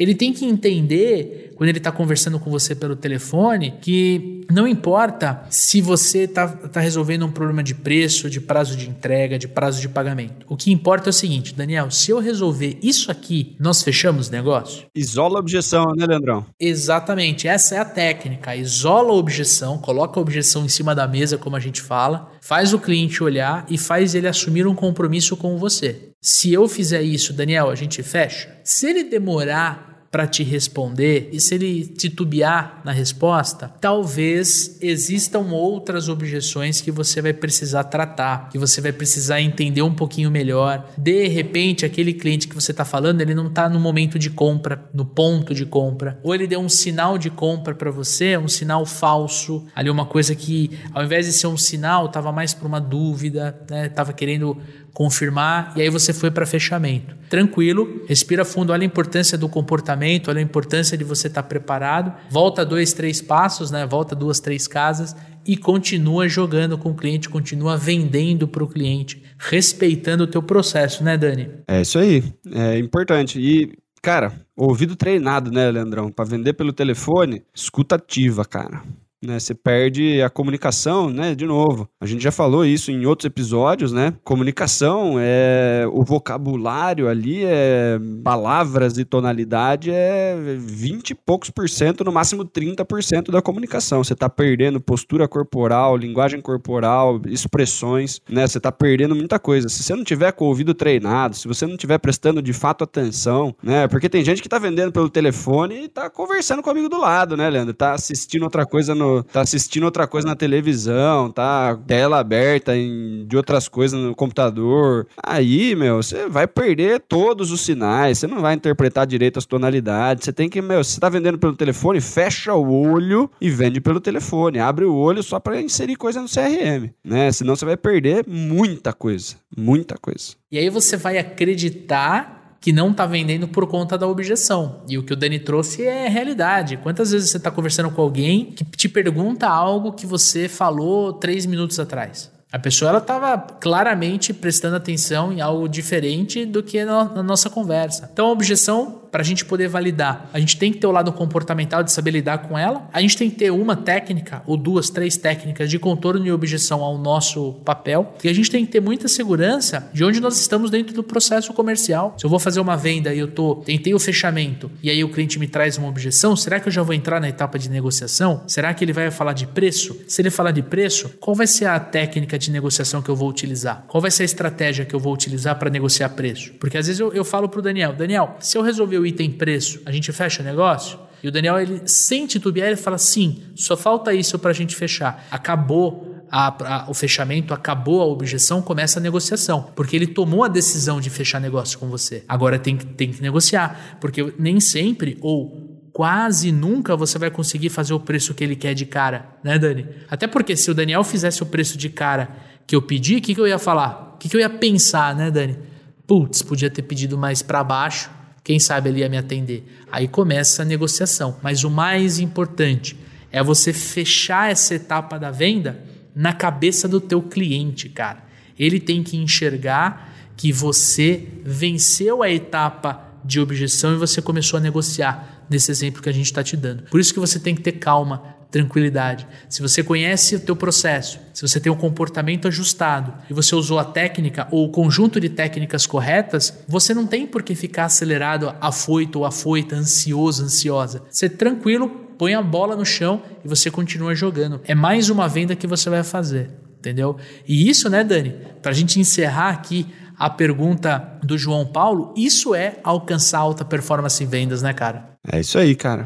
Ele tem que entender, quando ele está conversando com você pelo telefone, que não importa se você está tá resolvendo um problema de preço, de prazo de entrega, de prazo de pagamento. O que importa é o seguinte, Daniel, se eu resolver isso aqui, nós fechamos o negócio? Isola a objeção, né, Leandrão? Exatamente, essa é a técnica. Isola a objeção, coloca a objeção em cima da mesa, como a gente fala, faz o cliente olhar e faz ele assumir um compromisso com você. Se eu fizer isso, Daniel, a gente fecha? Se ele demorar para te responder e se ele titubear na resposta, talvez existam outras objeções que você vai precisar tratar, que você vai precisar entender um pouquinho melhor. De repente, aquele cliente que você está falando, ele não está no momento de compra, no ponto de compra, ou ele deu um sinal de compra para você, um sinal falso, ali uma coisa que ao invés de ser um sinal, estava mais para uma dúvida, né? Tava querendo confirmar e aí você foi para fechamento. Tranquilo, respira fundo, olha a importância do comportamento, olha a importância de você estar tá preparado, volta dois, três passos, né? Volta duas, três casas e continua jogando com o cliente, continua vendendo para o cliente, respeitando o teu processo, né, Dani? É isso aí, é importante. E cara, ouvido treinado, né, Leandrão, para vender pelo telefone, escutativa, cara né? Você perde a comunicação, né? De novo, a gente já falou isso em outros episódios, né? Comunicação é o vocabulário ali é palavras e tonalidade é 20 e poucos por cento, no máximo 30% da comunicação. Você está perdendo postura corporal, linguagem corporal, expressões, né? Você está perdendo muita coisa. Se você não tiver com o ouvido treinado, se você não tiver prestando de fato atenção, né? Porque tem gente que está vendendo pelo telefone e está conversando com o amigo do lado, né, Leandro? Tá assistindo outra coisa no tá assistindo outra coisa na televisão, tá tela aberta em, de outras coisas no computador. Aí, meu, você vai perder todos os sinais, você não vai interpretar direito as tonalidades. Você tem que, meu, você tá vendendo pelo telefone, fecha o olho e vende pelo telefone. Abre o olho só para inserir coisa no CRM, né? Senão você vai perder muita coisa, muita coisa. E aí você vai acreditar que não está vendendo por conta da objeção. E o que o Dani trouxe é realidade. Quantas vezes você está conversando com alguém que te pergunta algo que você falou três minutos atrás? A pessoa estava claramente prestando atenção em algo diferente do que na, na nossa conversa. Então a objeção para a gente poder validar, a gente tem que ter o lado comportamental de saber lidar com ela. A gente tem que ter uma técnica ou duas, três técnicas de contorno e objeção ao nosso papel. E a gente tem que ter muita segurança de onde nós estamos dentro do processo comercial. Se eu vou fazer uma venda e eu tô, tentei o fechamento e aí o cliente me traz uma objeção, será que eu já vou entrar na etapa de negociação? Será que ele vai falar de preço? Se ele falar de preço, qual vai ser a técnica de negociação que eu vou utilizar? Qual vai ser a estratégia que eu vou utilizar para negociar preço? Porque às vezes eu, eu falo para o Daniel, Daniel, se eu resolver o item preço, a gente fecha o negócio? E o Daniel, ele sem titubear, ele fala: sim, só falta isso para a gente fechar. Acabou a, a, o fechamento, acabou a objeção, começa a negociação. Porque ele tomou a decisão de fechar negócio com você. Agora tem, tem que negociar. Porque nem sempre, ou quase nunca você vai conseguir fazer o preço que ele quer de cara, né, Dani? Até porque se o Daniel fizesse o preço de cara que eu pedi, o que, que eu ia falar? O que, que eu ia pensar, né, Dani? Putz, podia ter pedido mais para baixo quem sabe ele ia me atender? Aí começa a negociação. Mas o mais importante é você fechar essa etapa da venda na cabeça do teu cliente, cara. Ele tem que enxergar que você venceu a etapa de objeção e você começou a negociar nesse exemplo que a gente está te dando. Por isso que você tem que ter calma, tranquilidade. Se você conhece o teu processo, se você tem um comportamento ajustado e você usou a técnica ou o conjunto de técnicas corretas, você não tem por que ficar acelerado, afoito ou afoita, ansioso, ansiosa. Você tranquilo, põe a bola no chão e você continua jogando. É mais uma venda que você vai fazer, entendeu? E isso, né, Dani? Para a gente encerrar aqui a pergunta do João Paulo, isso é alcançar alta performance em vendas, né, cara? É isso aí, cara.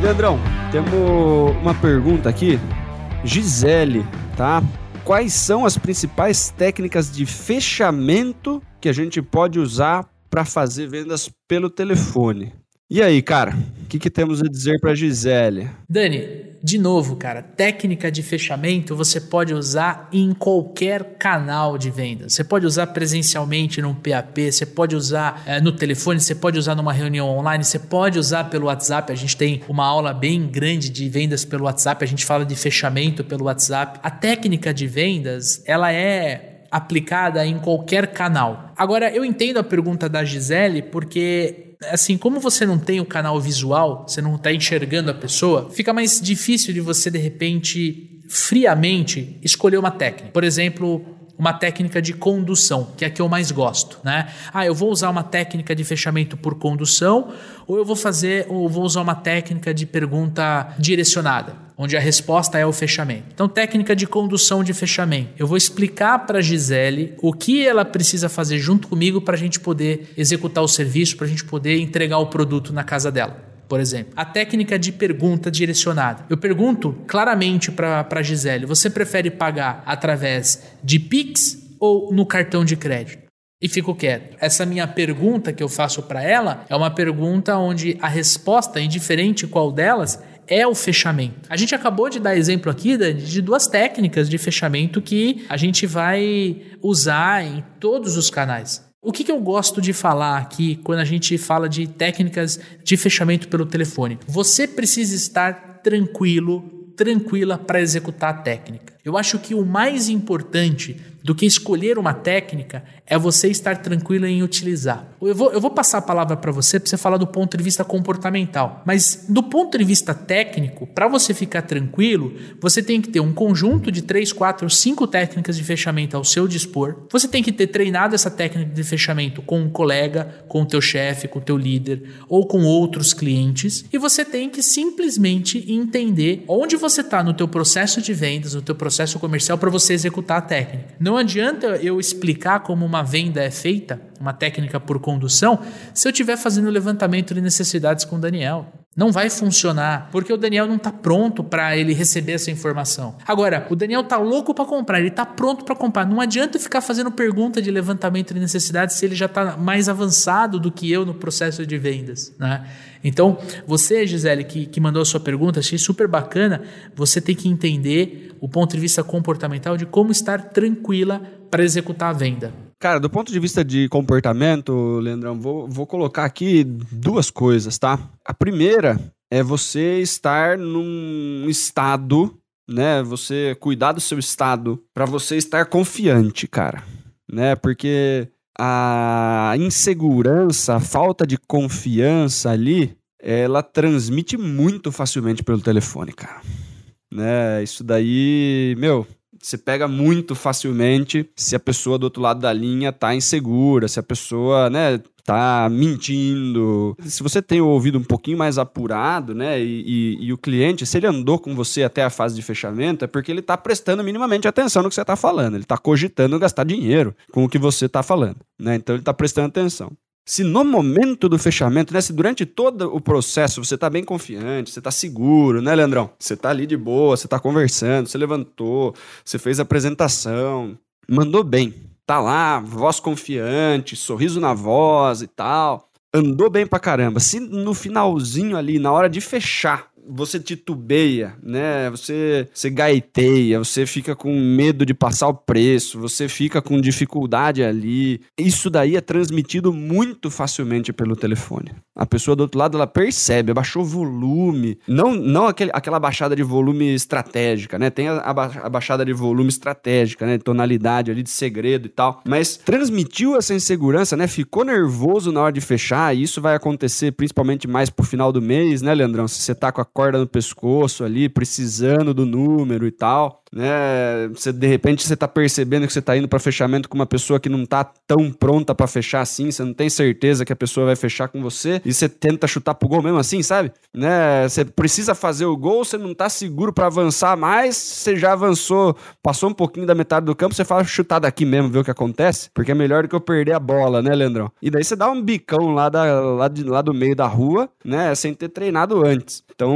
Leandrão, temos uma pergunta aqui. Gisele, tá? Quais são as principais técnicas de fechamento que a gente pode usar para fazer vendas pelo telefone? E aí, cara, o que, que, temos a dizer para Gisele? Dani, de novo, cara, técnica de fechamento você pode usar em qualquer canal de venda. Você pode usar presencialmente num PAP, você pode usar é, no telefone, você pode usar numa reunião online, você pode usar pelo WhatsApp. A gente tem uma aula bem grande de vendas pelo WhatsApp, a gente fala de fechamento pelo WhatsApp. A técnica de vendas, ela é aplicada em qualquer canal. Agora, eu entendo a pergunta da Gisele porque assim, como você não tem o canal visual, você não está enxergando a pessoa, fica mais difícil de você de repente friamente escolher uma técnica. Por exemplo, uma técnica de condução, que é a que eu mais gosto, né? Ah, eu vou usar uma técnica de fechamento por condução, ou eu vou fazer, ou vou usar uma técnica de pergunta direcionada, onde a resposta é o fechamento. Então, técnica de condução de fechamento. Eu vou explicar para a Gisele o que ela precisa fazer junto comigo para a gente poder executar o serviço, para a gente poder entregar o produto na casa dela por exemplo. A técnica de pergunta direcionada. Eu pergunto claramente para a Gisele: você prefere pagar através de Pix ou no cartão de crédito? E fico quieto. Essa minha pergunta que eu faço para ela é uma pergunta onde a resposta, indiferente qual delas, é o fechamento. A gente acabou de dar exemplo aqui de duas técnicas de fechamento que a gente vai usar em todos os canais. O que, que, eu gosto de falar aqui quando a gente fala de técnicas de fechamento pelo telefone? Você precisa estar tranquilo, tranquila para executar a técnica. Eu acho que o mais importante do que escolher uma técnica é você estar tranquilo em utilizar. Eu vou, eu vou passar a palavra para você para você falar do ponto de vista comportamental. Mas do ponto de vista técnico, para você ficar tranquilo, você tem que ter um conjunto de três, quatro, cinco técnicas de fechamento ao seu dispor. Você tem que ter treinado essa técnica de fechamento com um colega, com o teu chefe, com o teu líder ou com outros clientes. E você tem que simplesmente entender onde você está no teu processo de vendas, no teu processo comercial para você executar a técnica. Não não adianta eu explicar como uma venda é feita, uma técnica por condução, se eu estiver fazendo levantamento de necessidades com o Daniel. Não vai funcionar, porque o Daniel não está pronto para ele receber essa informação. Agora, o Daniel está louco para comprar, ele está pronto para comprar. Não adianta ficar fazendo pergunta de levantamento de necessidades se ele já está mais avançado do que eu no processo de vendas. Né? Então, você, Gisele, que, que mandou a sua pergunta, achei super bacana. Você tem que entender o ponto de vista comportamental de como estar tranquila para executar a venda. Cara, do ponto de vista de comportamento, Leandrão, vou, vou colocar aqui duas coisas, tá? A primeira é você estar num estado, né? Você cuidar do seu estado para você estar confiante, cara, né? Porque a insegurança, a falta de confiança ali, ela transmite muito facilmente pelo telefone, cara. Né? Isso daí, meu, você pega muito facilmente se a pessoa do outro lado da linha tá insegura, se a pessoa, né, tá mentindo. Se você tem o ouvido um pouquinho mais apurado, né, e, e, e, o cliente, se ele andou com você até a fase de fechamento, é porque ele tá prestando minimamente atenção no que você tá falando. Ele tá cogitando gastar dinheiro com o que você tá falando, né? Então ele tá prestando atenção. Se no momento do fechamento, né, se durante todo o processo você está bem confiante, você está seguro, né, Leandrão? Você está ali de boa, você está conversando, você levantou, você fez a apresentação, mandou bem. Tá lá, voz confiante, sorriso na voz e tal. Andou bem pra caramba. Se no finalzinho ali, na hora de fechar, você titubeia, né? Você, você gaiteia, você fica com medo de passar o preço, você fica com dificuldade ali. Isso daí é transmitido muito facilmente pelo telefone. A pessoa do outro lado ela percebe, abaixou o volume, não não aquele, aquela baixada de volume estratégica, né? Tem a, a baixada de volume estratégica, né? Tonalidade ali de segredo e tal, mas transmitiu essa insegurança, né? Ficou nervoso na hora de fechar, e isso vai acontecer principalmente mais pro final do mês, né, Leandrão? Se você tá com a corda no pescoço ali, precisando do número e tal né? Você de repente você tá percebendo que você tá indo para fechamento com uma pessoa que não tá tão pronta para fechar assim, você não tem certeza que a pessoa vai fechar com você e você tenta chutar pro gol mesmo assim, sabe? Né? Você precisa fazer o gol, você não tá seguro para avançar mais, você já avançou, passou um pouquinho da metade do campo, você fala chutar daqui mesmo, ver o que acontece, porque é melhor do que eu perder a bola, né, Leandrão? E daí você dá um bicão lá, da, lá, de, lá do meio da rua, né, sem ter treinado antes. Então,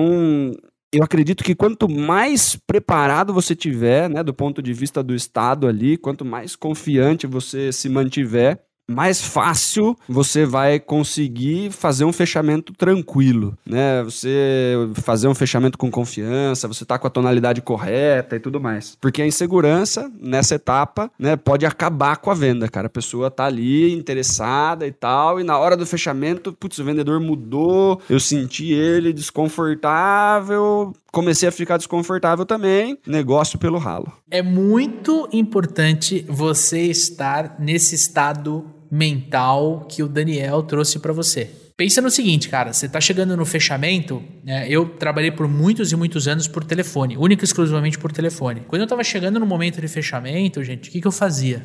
eu acredito que quanto mais preparado você tiver, né, do ponto de vista do Estado ali, quanto mais confiante você se mantiver, mais fácil você vai conseguir fazer um fechamento tranquilo, né? Você fazer um fechamento com confiança, você tá com a tonalidade correta e tudo mais. Porque a insegurança nessa etapa, né, pode acabar com a venda, cara. A pessoa tá ali interessada e tal, e na hora do fechamento, putz, o vendedor mudou, eu senti ele desconfortável, comecei a ficar desconfortável também, negócio pelo ralo. É muito importante você estar nesse estado mental que o Daniel trouxe para você. Pensa no seguinte, cara, você está chegando no fechamento. Né, eu trabalhei por muitos e muitos anos por telefone, única e exclusivamente por telefone. Quando eu estava chegando no momento de fechamento, gente, o que, que eu fazia?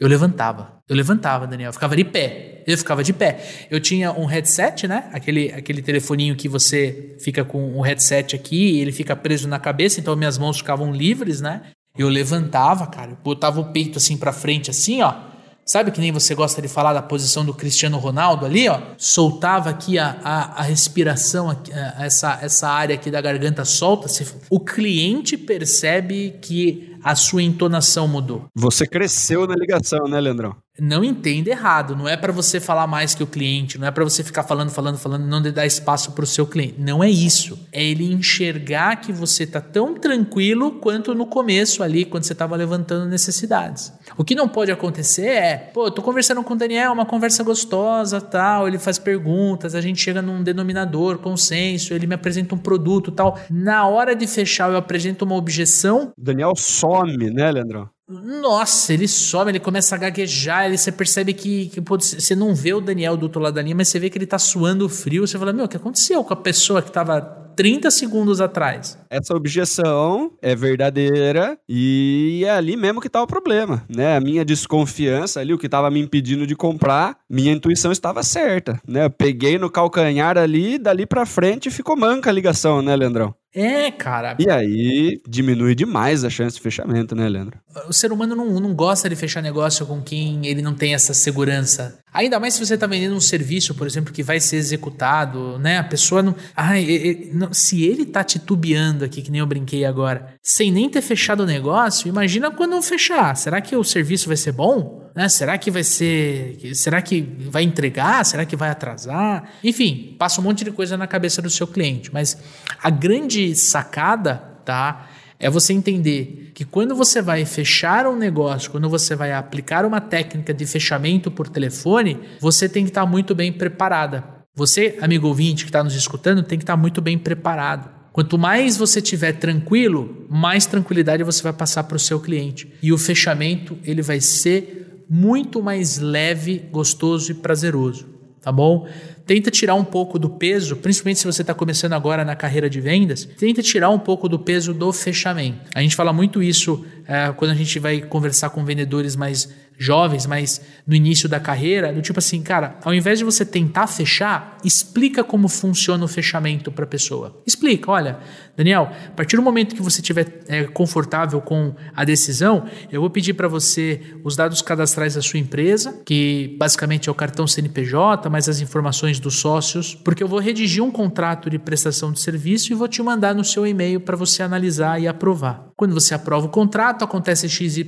Eu levantava. Eu levantava, Daniel. Eu ficava de pé. Eu ficava de pé. Eu tinha um headset, né? Aquele, aquele telefoninho que você fica com o um headset aqui e ele fica preso na cabeça, então minhas mãos ficavam livres, né? Eu levantava, cara. Eu botava o peito assim para frente, assim, ó Sabe que nem você gosta de falar da posição do Cristiano Ronaldo ali, ó? Soltava aqui a, a, a respiração, a, essa, essa área aqui da garganta solta. O cliente percebe que a sua entonação mudou. Você cresceu na ligação, né, Leandrão? Não entenda errado, não é para você falar mais que o cliente, não é para você ficar falando, falando, falando, não dar espaço para o seu cliente. Não é isso. É ele enxergar que você tá tão tranquilo quanto no começo ali, quando você estava levantando necessidades. O que não pode acontecer é, pô, eu tô conversando com o Daniel, uma conversa gostosa, tal, ele faz perguntas, a gente chega num denominador, consenso, ele me apresenta um produto, tal. Na hora de fechar, eu apresento uma objeção. Daniel some, né, Leandrão? Nossa, ele some, ele começa a gaguejar, ele, você percebe que, que pô, você não vê o Daniel do outro lado da linha, mas você vê que ele tá suando frio. Você fala, meu, o que aconteceu com a pessoa que tava 30 segundos atrás? Essa objeção é verdadeira e é ali mesmo que tá o problema, né? A minha desconfiança ali, o que tava me impedindo de comprar, minha intuição estava certa, né? Eu peguei no calcanhar ali, dali para frente ficou manca a ligação, né, Leandrão? É, cara. E aí diminui demais a chance de fechamento, né, Leandro? O ser humano não, não gosta de fechar negócio com quem ele não tem essa segurança. Ainda mais se você está vendendo um serviço, por exemplo, que vai ser executado, né? A pessoa não. Ai, ele, não se ele tá titubeando aqui, que nem eu brinquei agora, sem nem ter fechado o negócio, imagina quando fechar. Será que o serviço vai ser bom? Né? Será que vai ser. Será que vai entregar? Será que vai atrasar? Enfim, passa um monte de coisa na cabeça do seu cliente. Mas a grande sacada, tá? É você entender que quando você vai fechar um negócio, quando você vai aplicar uma técnica de fechamento por telefone, você tem que estar muito bem preparada. Você, amigo ouvinte que está nos escutando, tem que estar muito bem preparado. Quanto mais você estiver tranquilo, mais tranquilidade você vai passar para o seu cliente. E o fechamento ele vai ser muito mais leve, gostoso e prazeroso, tá bom? tenta tirar um pouco do peso, principalmente se você está começando agora na carreira de vendas, tenta tirar um pouco do peso do fechamento. A gente fala muito isso é, quando a gente vai conversar com vendedores mais jovens, mas no início da carreira, do tipo assim, cara, ao invés de você tentar fechar, explica como funciona o fechamento para a pessoa. Explica, olha, Daniel, a partir do momento que você estiver é, confortável com a decisão, eu vou pedir para você os dados cadastrais da sua empresa, que basicamente é o cartão CNPJ, mais as informações dos sócios, porque eu vou redigir um contrato de prestação de serviço e vou te mandar no seu e-mail para você analisar e aprovar. Quando você aprova o contrato, acontece XYZ,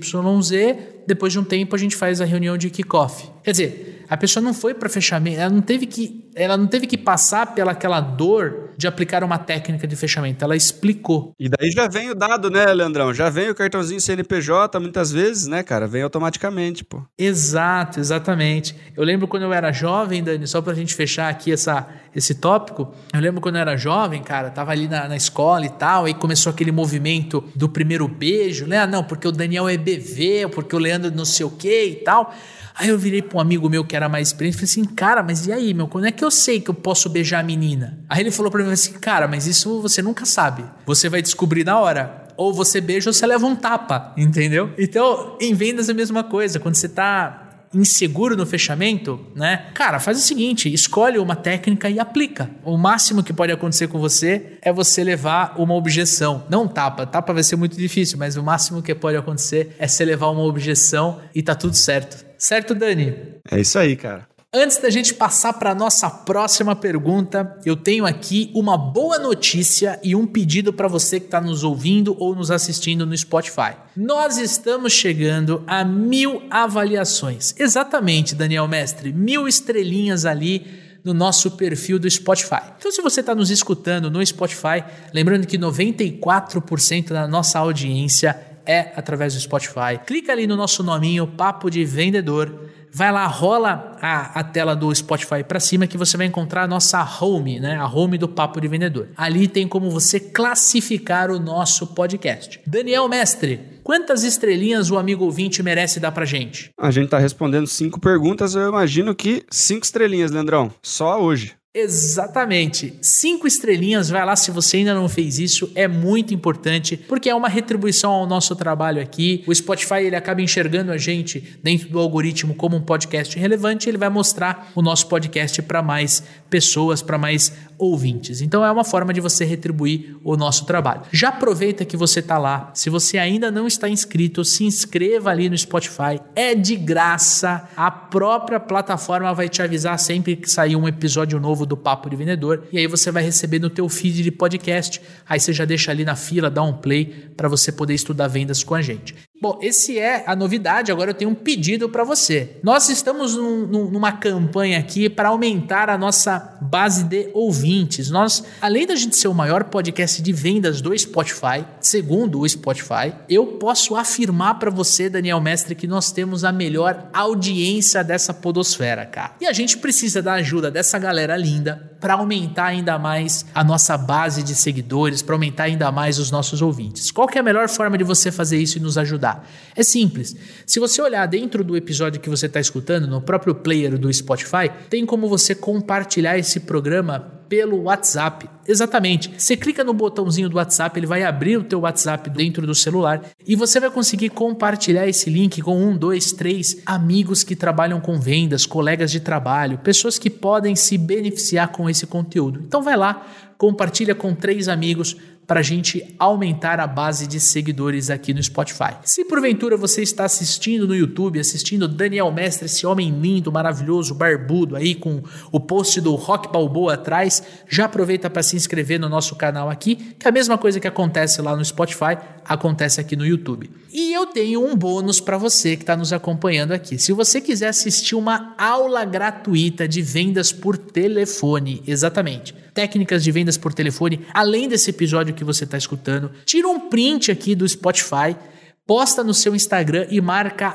depois de um tempo a gente faz a reunião de kickoff. Quer dizer, a pessoa não foi para fechamento, ela não teve que, ela não teve que passar pela aquela dor de aplicar uma técnica de fechamento, ela explicou. E daí já vem o dado, né, Leandrão? Já vem o cartãozinho CNPJ muitas vezes, né, cara? Vem automaticamente, pô. Exato, exatamente. Eu lembro quando eu era jovem, Dani, só pra gente fechar aqui essa, esse tópico, eu lembro quando eu era jovem, cara, tava ali na, na escola e tal, aí começou aquele movimento do primeiro beijo, né? Ah, não, porque o Daniel é BV, porque o Leandro não sei o que e tal. Aí eu virei para um amigo meu que era mais experiente e falei assim, cara, mas e aí, meu? Quando é que eu sei que eu posso beijar a menina? Aí ele falou para mim assim, cara, mas isso você nunca sabe. Você vai descobrir na hora. Ou você beija ou você leva um tapa, entendeu? Então, em vendas é a mesma coisa. Quando você tá inseguro no fechamento, né? Cara, faz o seguinte: escolhe uma técnica e aplica. O máximo que pode acontecer com você é você levar uma objeção. Não tapa, tapa vai ser muito difícil, mas o máximo que pode acontecer é você levar uma objeção e tá tudo certo. Certo, Dani? É isso aí, cara. Antes da gente passar para a nossa próxima pergunta, eu tenho aqui uma boa notícia e um pedido para você que está nos ouvindo ou nos assistindo no Spotify. Nós estamos chegando a mil avaliações. Exatamente, Daniel Mestre, mil estrelinhas ali no nosso perfil do Spotify. Então, se você está nos escutando no Spotify, lembrando que 94% da nossa audiência é através do Spotify. Clica ali no nosso nominho, Papo de Vendedor vai lá, rola a, a tela do Spotify para cima que você vai encontrar a nossa home, né? A home do Papo de Vendedor. Ali tem como você classificar o nosso podcast. Daniel Mestre, quantas estrelinhas o amigo ouvinte merece dar pra gente? A gente tá respondendo cinco perguntas, eu imagino que cinco estrelinhas, Leandrão. Só hoje. Exatamente. Cinco estrelinhas, vai lá se você ainda não fez isso, é muito importante, porque é uma retribuição ao nosso trabalho aqui. O Spotify ele acaba enxergando a gente dentro do algoritmo como um podcast relevante, ele vai mostrar o nosso podcast para mais pessoas, para mais ouvintes. Então é uma forma de você retribuir o nosso trabalho. Já aproveita que você está lá. Se você ainda não está inscrito, se inscreva ali no Spotify. É de graça. A própria plataforma vai te avisar sempre que sair um episódio novo do Papo de Vendedor e aí você vai receber no teu feed de podcast. Aí você já deixa ali na fila, dá um play para você poder estudar vendas com a gente. Bom, esse é a novidade. Agora eu tenho um pedido para você. Nós estamos num, numa campanha aqui para aumentar a nossa base de ouvintes. Nós, além da gente ser o maior podcast de vendas do Spotify, segundo o Spotify, eu posso afirmar para você, Daniel Mestre, que nós temos a melhor audiência dessa podosfera, cara. E a gente precisa da ajuda dessa galera linda para aumentar ainda mais a nossa base de seguidores, para aumentar ainda mais os nossos ouvintes. Qual que é a melhor forma de você fazer isso e nos ajudar? É simples. Se você olhar dentro do episódio que você está escutando, no próprio player do Spotify, tem como você compartilhar esse programa pelo WhatsApp. Exatamente. Você clica no botãozinho do WhatsApp, ele vai abrir o teu WhatsApp dentro do celular e você vai conseguir compartilhar esse link com um, dois, três amigos que trabalham com vendas, colegas de trabalho, pessoas que podem se beneficiar com esse conteúdo. Então vai lá, compartilha com três amigos para a gente aumentar a base de seguidores aqui no Spotify. Se porventura você está assistindo no YouTube, assistindo Daniel Mestre, esse homem lindo, maravilhoso, barbudo aí com o post do Rock Balboa atrás, já aproveita para se inscrever no nosso canal aqui, que é a mesma coisa que acontece lá no Spotify, acontece aqui no YouTube. E eu tenho um bônus para você que está nos acompanhando aqui. Se você quiser assistir uma aula gratuita de vendas por telefone, exatamente técnicas de vendas por telefone, além desse episódio que você está escutando. Tira um print aqui do Spotify, posta no seu Instagram e marca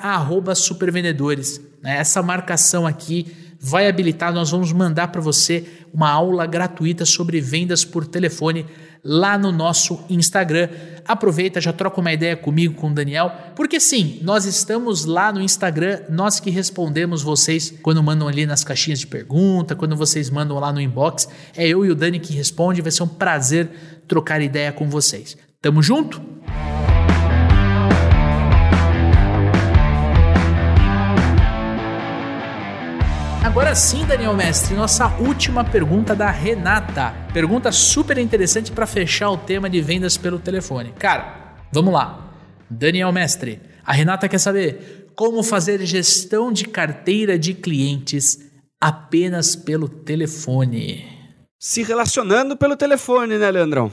supervendedores. Né? Essa marcação aqui vai habilitar, nós vamos mandar para você uma aula gratuita sobre vendas por telefone lá no nosso Instagram. Aproveita, já troca uma ideia comigo, com o Daniel, porque sim, nós estamos lá no Instagram, nós que respondemos vocês quando mandam ali nas caixinhas de pergunta, quando vocês mandam lá no inbox. É eu e o Dani que responde, vai ser um prazer trocar ideia com vocês. Tamo junto? Agora sim, Daniel Mestre, nossa última pergunta da Renata. Pergunta super interessante para fechar o tema de vendas pelo telefone. Cara, vamos lá. Daniel Mestre, a Renata quer saber como fazer gestão de carteira de clientes apenas pelo telefone. Se relacionando pelo telefone, né, Leandrão?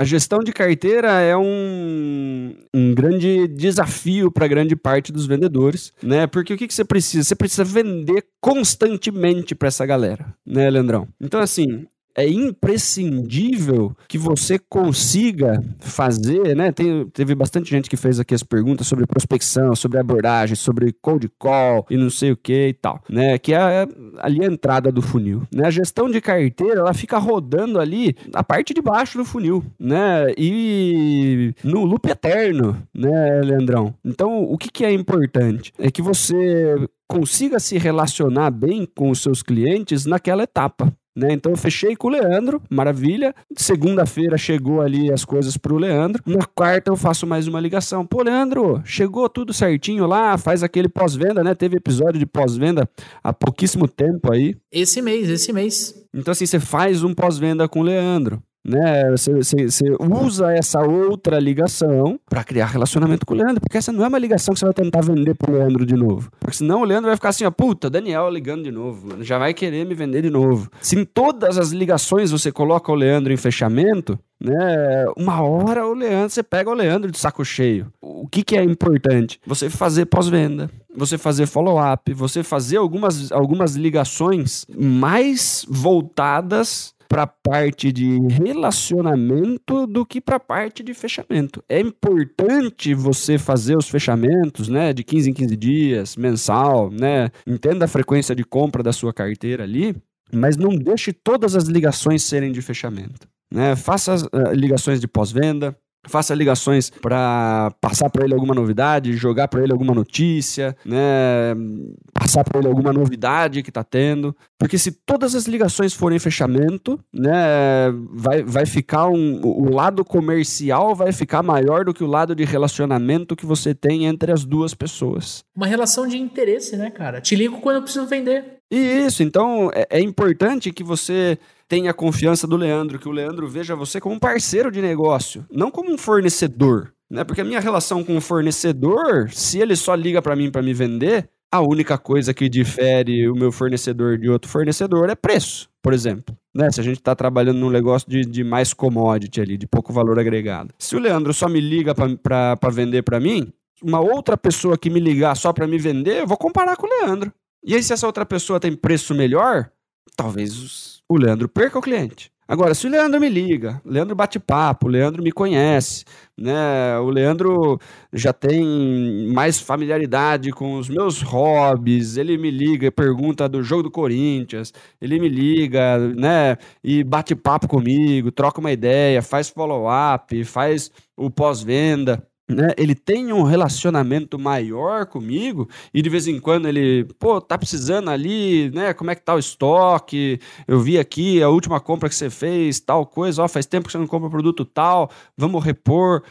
A gestão de carteira é um, um grande desafio para grande parte dos vendedores, né? Porque o que, que você precisa? Você precisa vender constantemente para essa galera, né, Leandrão? Então, assim, é imprescindível que você consiga fazer, né? Tem, teve bastante gente que fez aqui as perguntas sobre prospecção, sobre abordagem, sobre cold call e não sei o que e tal, né? Que é ali a entrada do funil, né? A gestão de carteira, ela fica rodando ali a parte de baixo do funil, né? E no loop eterno, né, Leandrão? Então, o que, que é importante? É que você consiga se relacionar bem com os seus clientes naquela etapa. Né? Então eu fechei com o Leandro, maravilha. Segunda-feira chegou ali as coisas pro Leandro. Na quarta eu faço mais uma ligação. Pô, Leandro, chegou tudo certinho lá, faz aquele pós-venda, né? Teve episódio de pós-venda há pouquíssimo tempo aí. Esse mês, esse mês. Então assim, você faz um pós-venda com o Leandro. Né? Você, você, você usa essa outra ligação para criar relacionamento com o Leandro, porque essa não é uma ligação que você vai tentar vender pro Leandro de novo. Porque senão o Leandro vai ficar assim, ó, puta, Daniel ligando de novo, já vai querer me vender de novo. Se em todas as ligações você coloca o Leandro em fechamento, né? Uma hora o Leandro, você pega o Leandro de saco cheio. O que, que é importante? Você fazer pós-venda, você fazer follow-up, você fazer algumas, algumas ligações mais voltadas para a parte de relacionamento do que para a parte de fechamento. É importante você fazer os fechamentos, né, de 15 em 15 dias, mensal, né? Entenda a frequência de compra da sua carteira ali, mas não deixe todas as ligações serem de fechamento. Né? Faça as uh, ligações de pós-venda, faça ligações para passar para ele alguma novidade, jogar para ele alguma notícia, né, passar para ele alguma novidade que está tendo, porque se todas as ligações forem fechamento, né, vai, vai ficar um, o lado comercial vai ficar maior do que o lado de relacionamento que você tem entre as duas pessoas. Uma relação de interesse, né, cara? Te ligo quando eu preciso vender. Isso, então é, é importante que você tenha confiança do Leandro, que o Leandro veja você como um parceiro de negócio, não como um fornecedor. Né? Porque a minha relação com o fornecedor, se ele só liga para mim para me vender, a única coisa que difere o meu fornecedor de outro fornecedor é preço, por exemplo. Né? Se a gente está trabalhando num negócio de, de mais commodity ali, de pouco valor agregado. Se o Leandro só me liga para vender para mim, uma outra pessoa que me ligar só para me vender, eu vou comparar com o Leandro. E aí, se essa outra pessoa tem preço melhor, talvez o Leandro perca o cliente. Agora, se o Leandro me liga, o Leandro bate papo, o Leandro me conhece, né? O Leandro já tem mais familiaridade com os meus hobbies, ele me liga e pergunta do jogo do Corinthians, ele me liga, né? E bate papo comigo, troca uma ideia, faz follow-up, faz o pós-venda né, ele tem um relacionamento maior comigo e de vez em quando ele, pô, tá precisando ali, né, como é que tá o estoque? Eu vi aqui a última compra que você fez, tal coisa, ó, faz tempo que você não compra produto tal, vamos repor.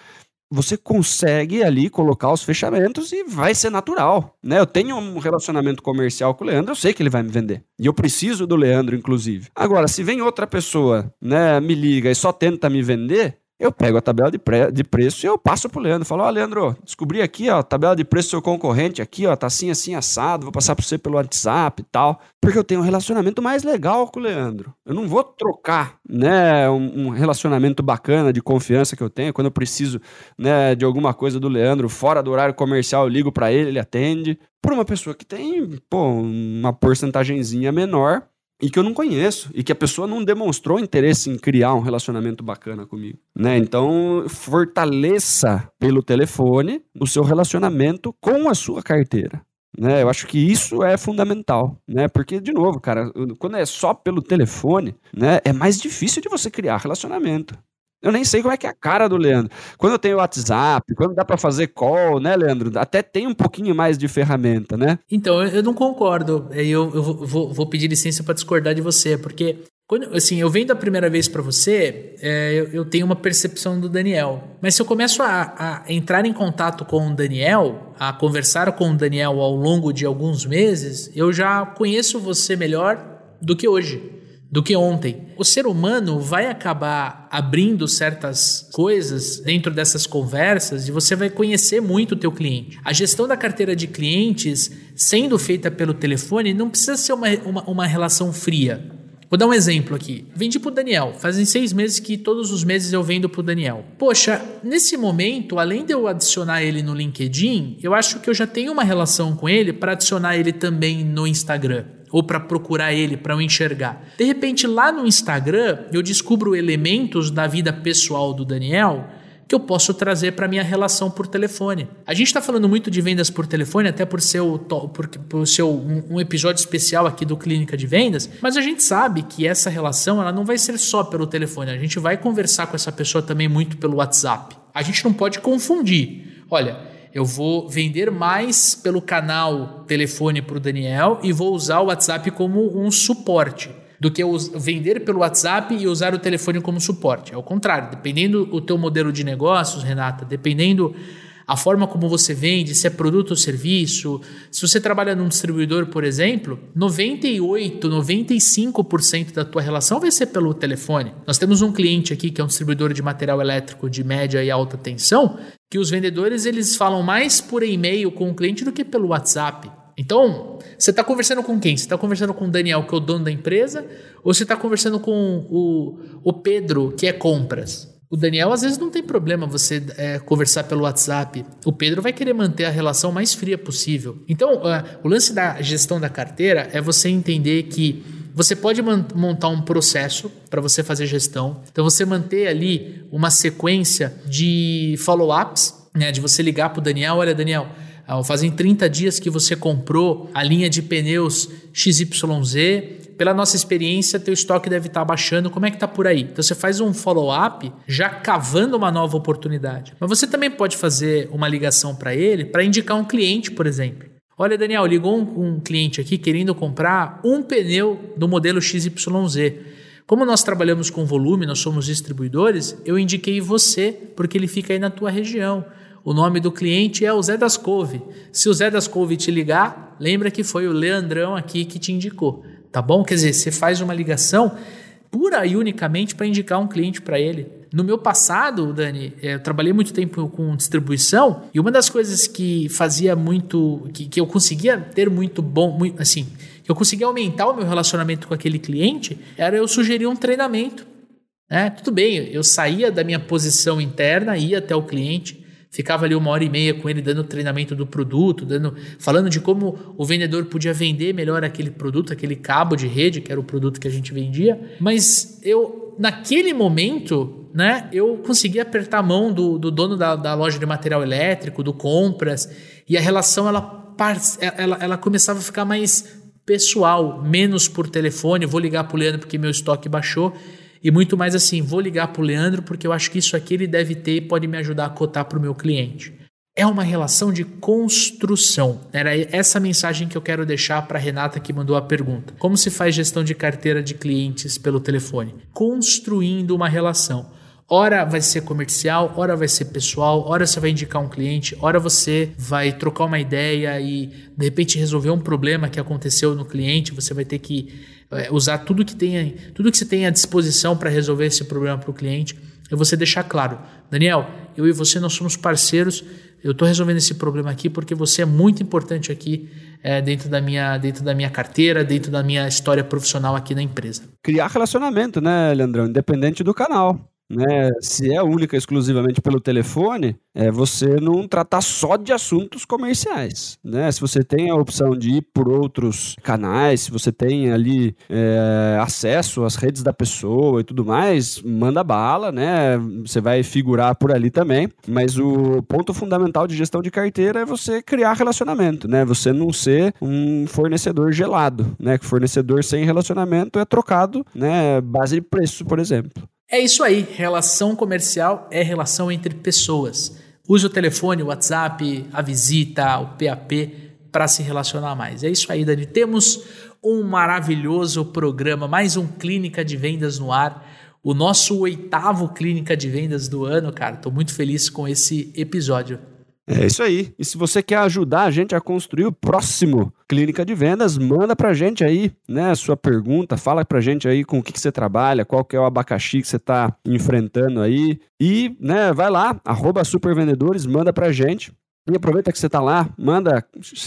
Você consegue ali colocar os fechamentos e vai ser natural, né? Eu tenho um relacionamento comercial com o Leandro, eu sei que ele vai me vender. E eu preciso do Leandro, inclusive. Agora, se vem outra pessoa, né, me liga e só tenta me vender, eu pego a tabela de, pre de preço e eu passo pro Leandro. Falo, ó, oh, Leandro, descobri aqui, ó, a tabela de preço do seu concorrente aqui, ó, tá assim, assim, assado, vou passar para você pelo WhatsApp e tal. Porque eu tenho um relacionamento mais legal com o Leandro. Eu não vou trocar, né, um, um relacionamento bacana de confiança que eu tenho. Quando eu preciso, né, de alguma coisa do Leandro, fora do horário comercial, eu ligo para ele, ele atende. Por uma pessoa que tem, pô, uma porcentagemzinha menor e que eu não conheço e que a pessoa não demonstrou interesse em criar um relacionamento bacana comigo, né? Então, fortaleça pelo telefone o seu relacionamento com a sua carteira. Né, eu acho que isso é fundamental, né? Porque, de novo, cara, quando é só pelo telefone, né, é mais difícil de você criar relacionamento. Eu nem sei como é que é a cara do Leandro. Quando eu tenho WhatsApp, quando dá para fazer call, né, Leandro? Até tem um pouquinho mais de ferramenta, né? Então, eu não concordo. Eu, eu vou, vou pedir licença para discordar de você, porque quando, assim, eu vendo a primeira vez para você, é, eu, eu, tenho uma percepção do Daniel. Mas se eu começo a, a, entrar em contato com o Daniel, a conversar com o Daniel ao longo de alguns meses, eu já conheço você melhor do que hoje do que ontem. O ser humano vai acabar abrindo certas coisas dentro dessas conversas e você vai conhecer muito o teu cliente. A gestão da carteira de clientes, sendo feita pelo telefone, não precisa ser uma, uma, uma relação fria. Vou dar um exemplo aqui. Vendi pro Daniel. Fazem seis meses que todos os meses eu vendo pro Daniel. Poxa, nesse momento, além de eu adicionar ele no LinkedIn, eu acho que eu já tenho uma relação com ele para adicionar ele também no Instagram ou para procurar ele, para eu enxergar. De repente, lá no Instagram, eu descubro elementos da vida pessoal do Daniel que eu posso trazer para minha relação por telefone. A gente está falando muito de vendas por telefone, até por ser, o, por, por ser um, um, episódio especial aqui do Clínica de Vendas, mas a gente sabe que essa relação ela não vai ser só pelo telefone, a gente vai conversar com essa pessoa também muito pelo WhatsApp. A gente não pode confundir. Olha, eu vou vender mais pelo canal telefone para o Daniel e vou usar o WhatsApp como um suporte do que vender pelo WhatsApp e usar o telefone como suporte. É o contrário, dependendo o teu modelo de negócios, Renata, dependendo a forma como você vende, se é produto ou serviço. Se você trabalha num distribuidor, por exemplo, 98, 95% da tua relação vai ser pelo telefone. Nós temos um cliente aqui que é um distribuidor de material elétrico de média e alta tensão, que os vendedores eles falam mais por e-mail com o cliente do que pelo WhatsApp. Então, você está conversando com quem? Você está conversando com o Daniel, que é o dono da empresa, ou você está conversando com o, o Pedro, que é compras? O Daniel, às vezes, não tem problema você é, conversar pelo WhatsApp. O Pedro vai querer manter a relação mais fria possível. Então, uh, o lance da gestão da carteira é você entender que você pode montar um processo para você fazer gestão. Então, você manter ali uma sequência de follow-ups, né, de você ligar para o Daniel: olha, Daniel. Fazem 30 dias que você comprou a linha de pneus XYZ, pela nossa experiência, teu estoque deve estar tá baixando. Como é que está por aí? Então você faz um follow-up já cavando uma nova oportunidade. Mas você também pode fazer uma ligação para ele para indicar um cliente, por exemplo. Olha, Daniel, ligou um, um cliente aqui querendo comprar um pneu do modelo XYZ. Como nós trabalhamos com volume, nós somos distribuidores, eu indiquei você porque ele fica aí na tua região. O nome do cliente é o Zé das Couve. Se o Zé das Couve te ligar, lembra que foi o Leandrão aqui que te indicou tá bom? Quer dizer, você faz uma ligação pura e unicamente para indicar um cliente para ele. No meu passado, Dani, é, eu trabalhei muito tempo com distribuição e uma das coisas que fazia muito, que, que eu conseguia ter muito bom, muito, assim, que eu conseguia aumentar o meu relacionamento com aquele cliente, era eu sugerir um treinamento. Né? Tudo bem, eu saía da minha posição interna, ia até o cliente, ficava ali uma hora e meia com ele dando treinamento do produto, dando, falando de como o vendedor podia vender melhor aquele produto, aquele cabo de rede, que era o produto que a gente vendia. Mas eu, naquele momento, né, eu conseguia apertar a mão do, do dono da, da loja de material elétrico, do compras, e a relação ela, ela, ela começava a ficar mais pessoal, menos por telefone. Vou ligar para o Leandro porque meu estoque baixou e muito mais assim, vou ligar para o Leandro porque eu acho que isso aqui ele deve ter e pode me ajudar a cotar para o meu cliente. É uma relação de construção. Era essa mensagem que eu quero deixar para Renata que mandou a pergunta. Como se faz gestão de carteira de clientes pelo telefone? Construindo uma relação. Ora vai ser comercial, ora vai ser pessoal, ora você vai indicar um cliente, ora você vai trocar uma ideia e de repente resolver um problema que aconteceu no cliente, você vai ter que usar tudo que tem, tudo que você tem à disposição para resolver esse problema para o cliente. É você deixar claro, Daniel, eu e você nós somos parceiros. Eu estou resolvendo esse problema aqui porque você é muito importante aqui é, dentro, da minha, dentro da minha carteira, dentro da minha história profissional aqui na empresa. Criar relacionamento, né, Leandrão? Independente do canal né, se é única exclusivamente pelo telefone, é você não tratar só de assuntos comerciais. Né? Se você tem a opção de ir por outros canais, se você tem ali é, acesso às redes da pessoa e tudo mais, manda bala, né? Você vai figurar por ali também. Mas o ponto fundamental de gestão de carteira é você criar relacionamento, né? Você não ser um fornecedor gelado, né? Que fornecedor sem relacionamento é trocado, né? Base de preço, por exemplo. É isso aí, relação comercial é relação entre pessoas. Use o telefone, o WhatsApp, a visita, o PAP para se relacionar mais. É isso aí, Dani. Temos um maravilhoso programa, mais um Clínica de Vendas no ar. O nosso oitavo Clínica de Vendas do ano, cara. Estou muito feliz com esse episódio. É isso aí. E se você quer ajudar a gente a construir o próximo Clínica de Vendas, manda pra gente aí, né, a sua pergunta, fala pra gente aí com o que, que você trabalha, qual que é o abacaxi que você está enfrentando aí. E, né, vai lá, arroba supervendedores, manda pra gente. E aproveita que você está lá, manda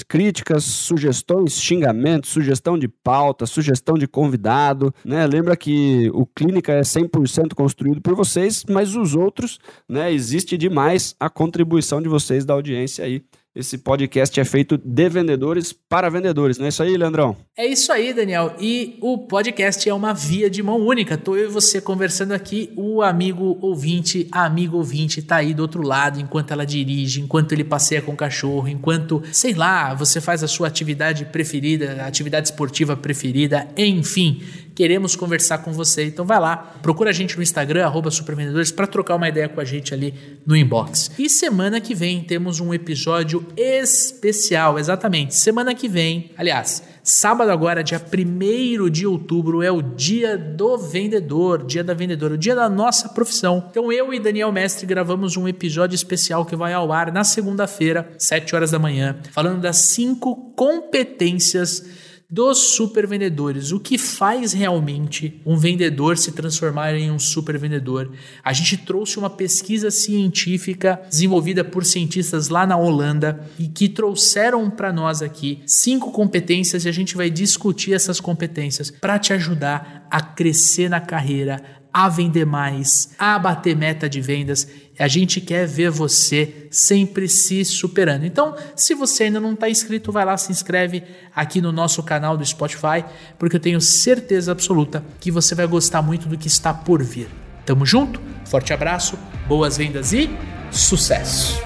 críticas, sugestões, xingamentos, sugestão de pauta, sugestão de convidado. Né? Lembra que o Clínica é 100% construído por vocês, mas os outros, né, existe demais a contribuição de vocês da audiência aí. Esse podcast é feito de vendedores para vendedores, não é isso aí, Leandrão? É isso aí, Daniel. E o podcast é uma via de mão única. Tô eu e você conversando aqui, o amigo ouvinte, a amigo ouvinte tá aí do outro lado enquanto ela dirige, enquanto ele passeia com o cachorro, enquanto, sei lá, você faz a sua atividade preferida, atividade esportiva preferida, enfim queremos conversar com você. Então vai lá, procura a gente no Instagram, arroba supervendedores, para trocar uma ideia com a gente ali no inbox. E semana que vem temos um episódio especial, exatamente. Semana que vem, aliás, Sábado agora, dia 1 de outubro, é o dia do vendedor, dia da vendedora, o dia da nossa profissão. Então eu e Daniel Mestre gravamos um episódio especial que vai ao ar na segunda-feira, 7 horas da manhã, falando das cinco competências dos super vendedores. O que faz realmente um vendedor se transformar em um super vendedor? A gente trouxe uma pesquisa científica desenvolvida por cientistas lá na Holanda e que trouxeram para nós aqui cinco competências e a gente vai discutir essas competências para te ajudar a crescer na carreira, a vender mais, a bater meta de vendas. A gente quer ver você sempre se superando. Então, se você ainda não está inscrito, vai lá, se inscreve aqui no nosso canal do Spotify, porque eu tenho certeza absoluta que você vai gostar muito do que está por vir. Tamo junto, forte abraço, boas vendas e sucesso!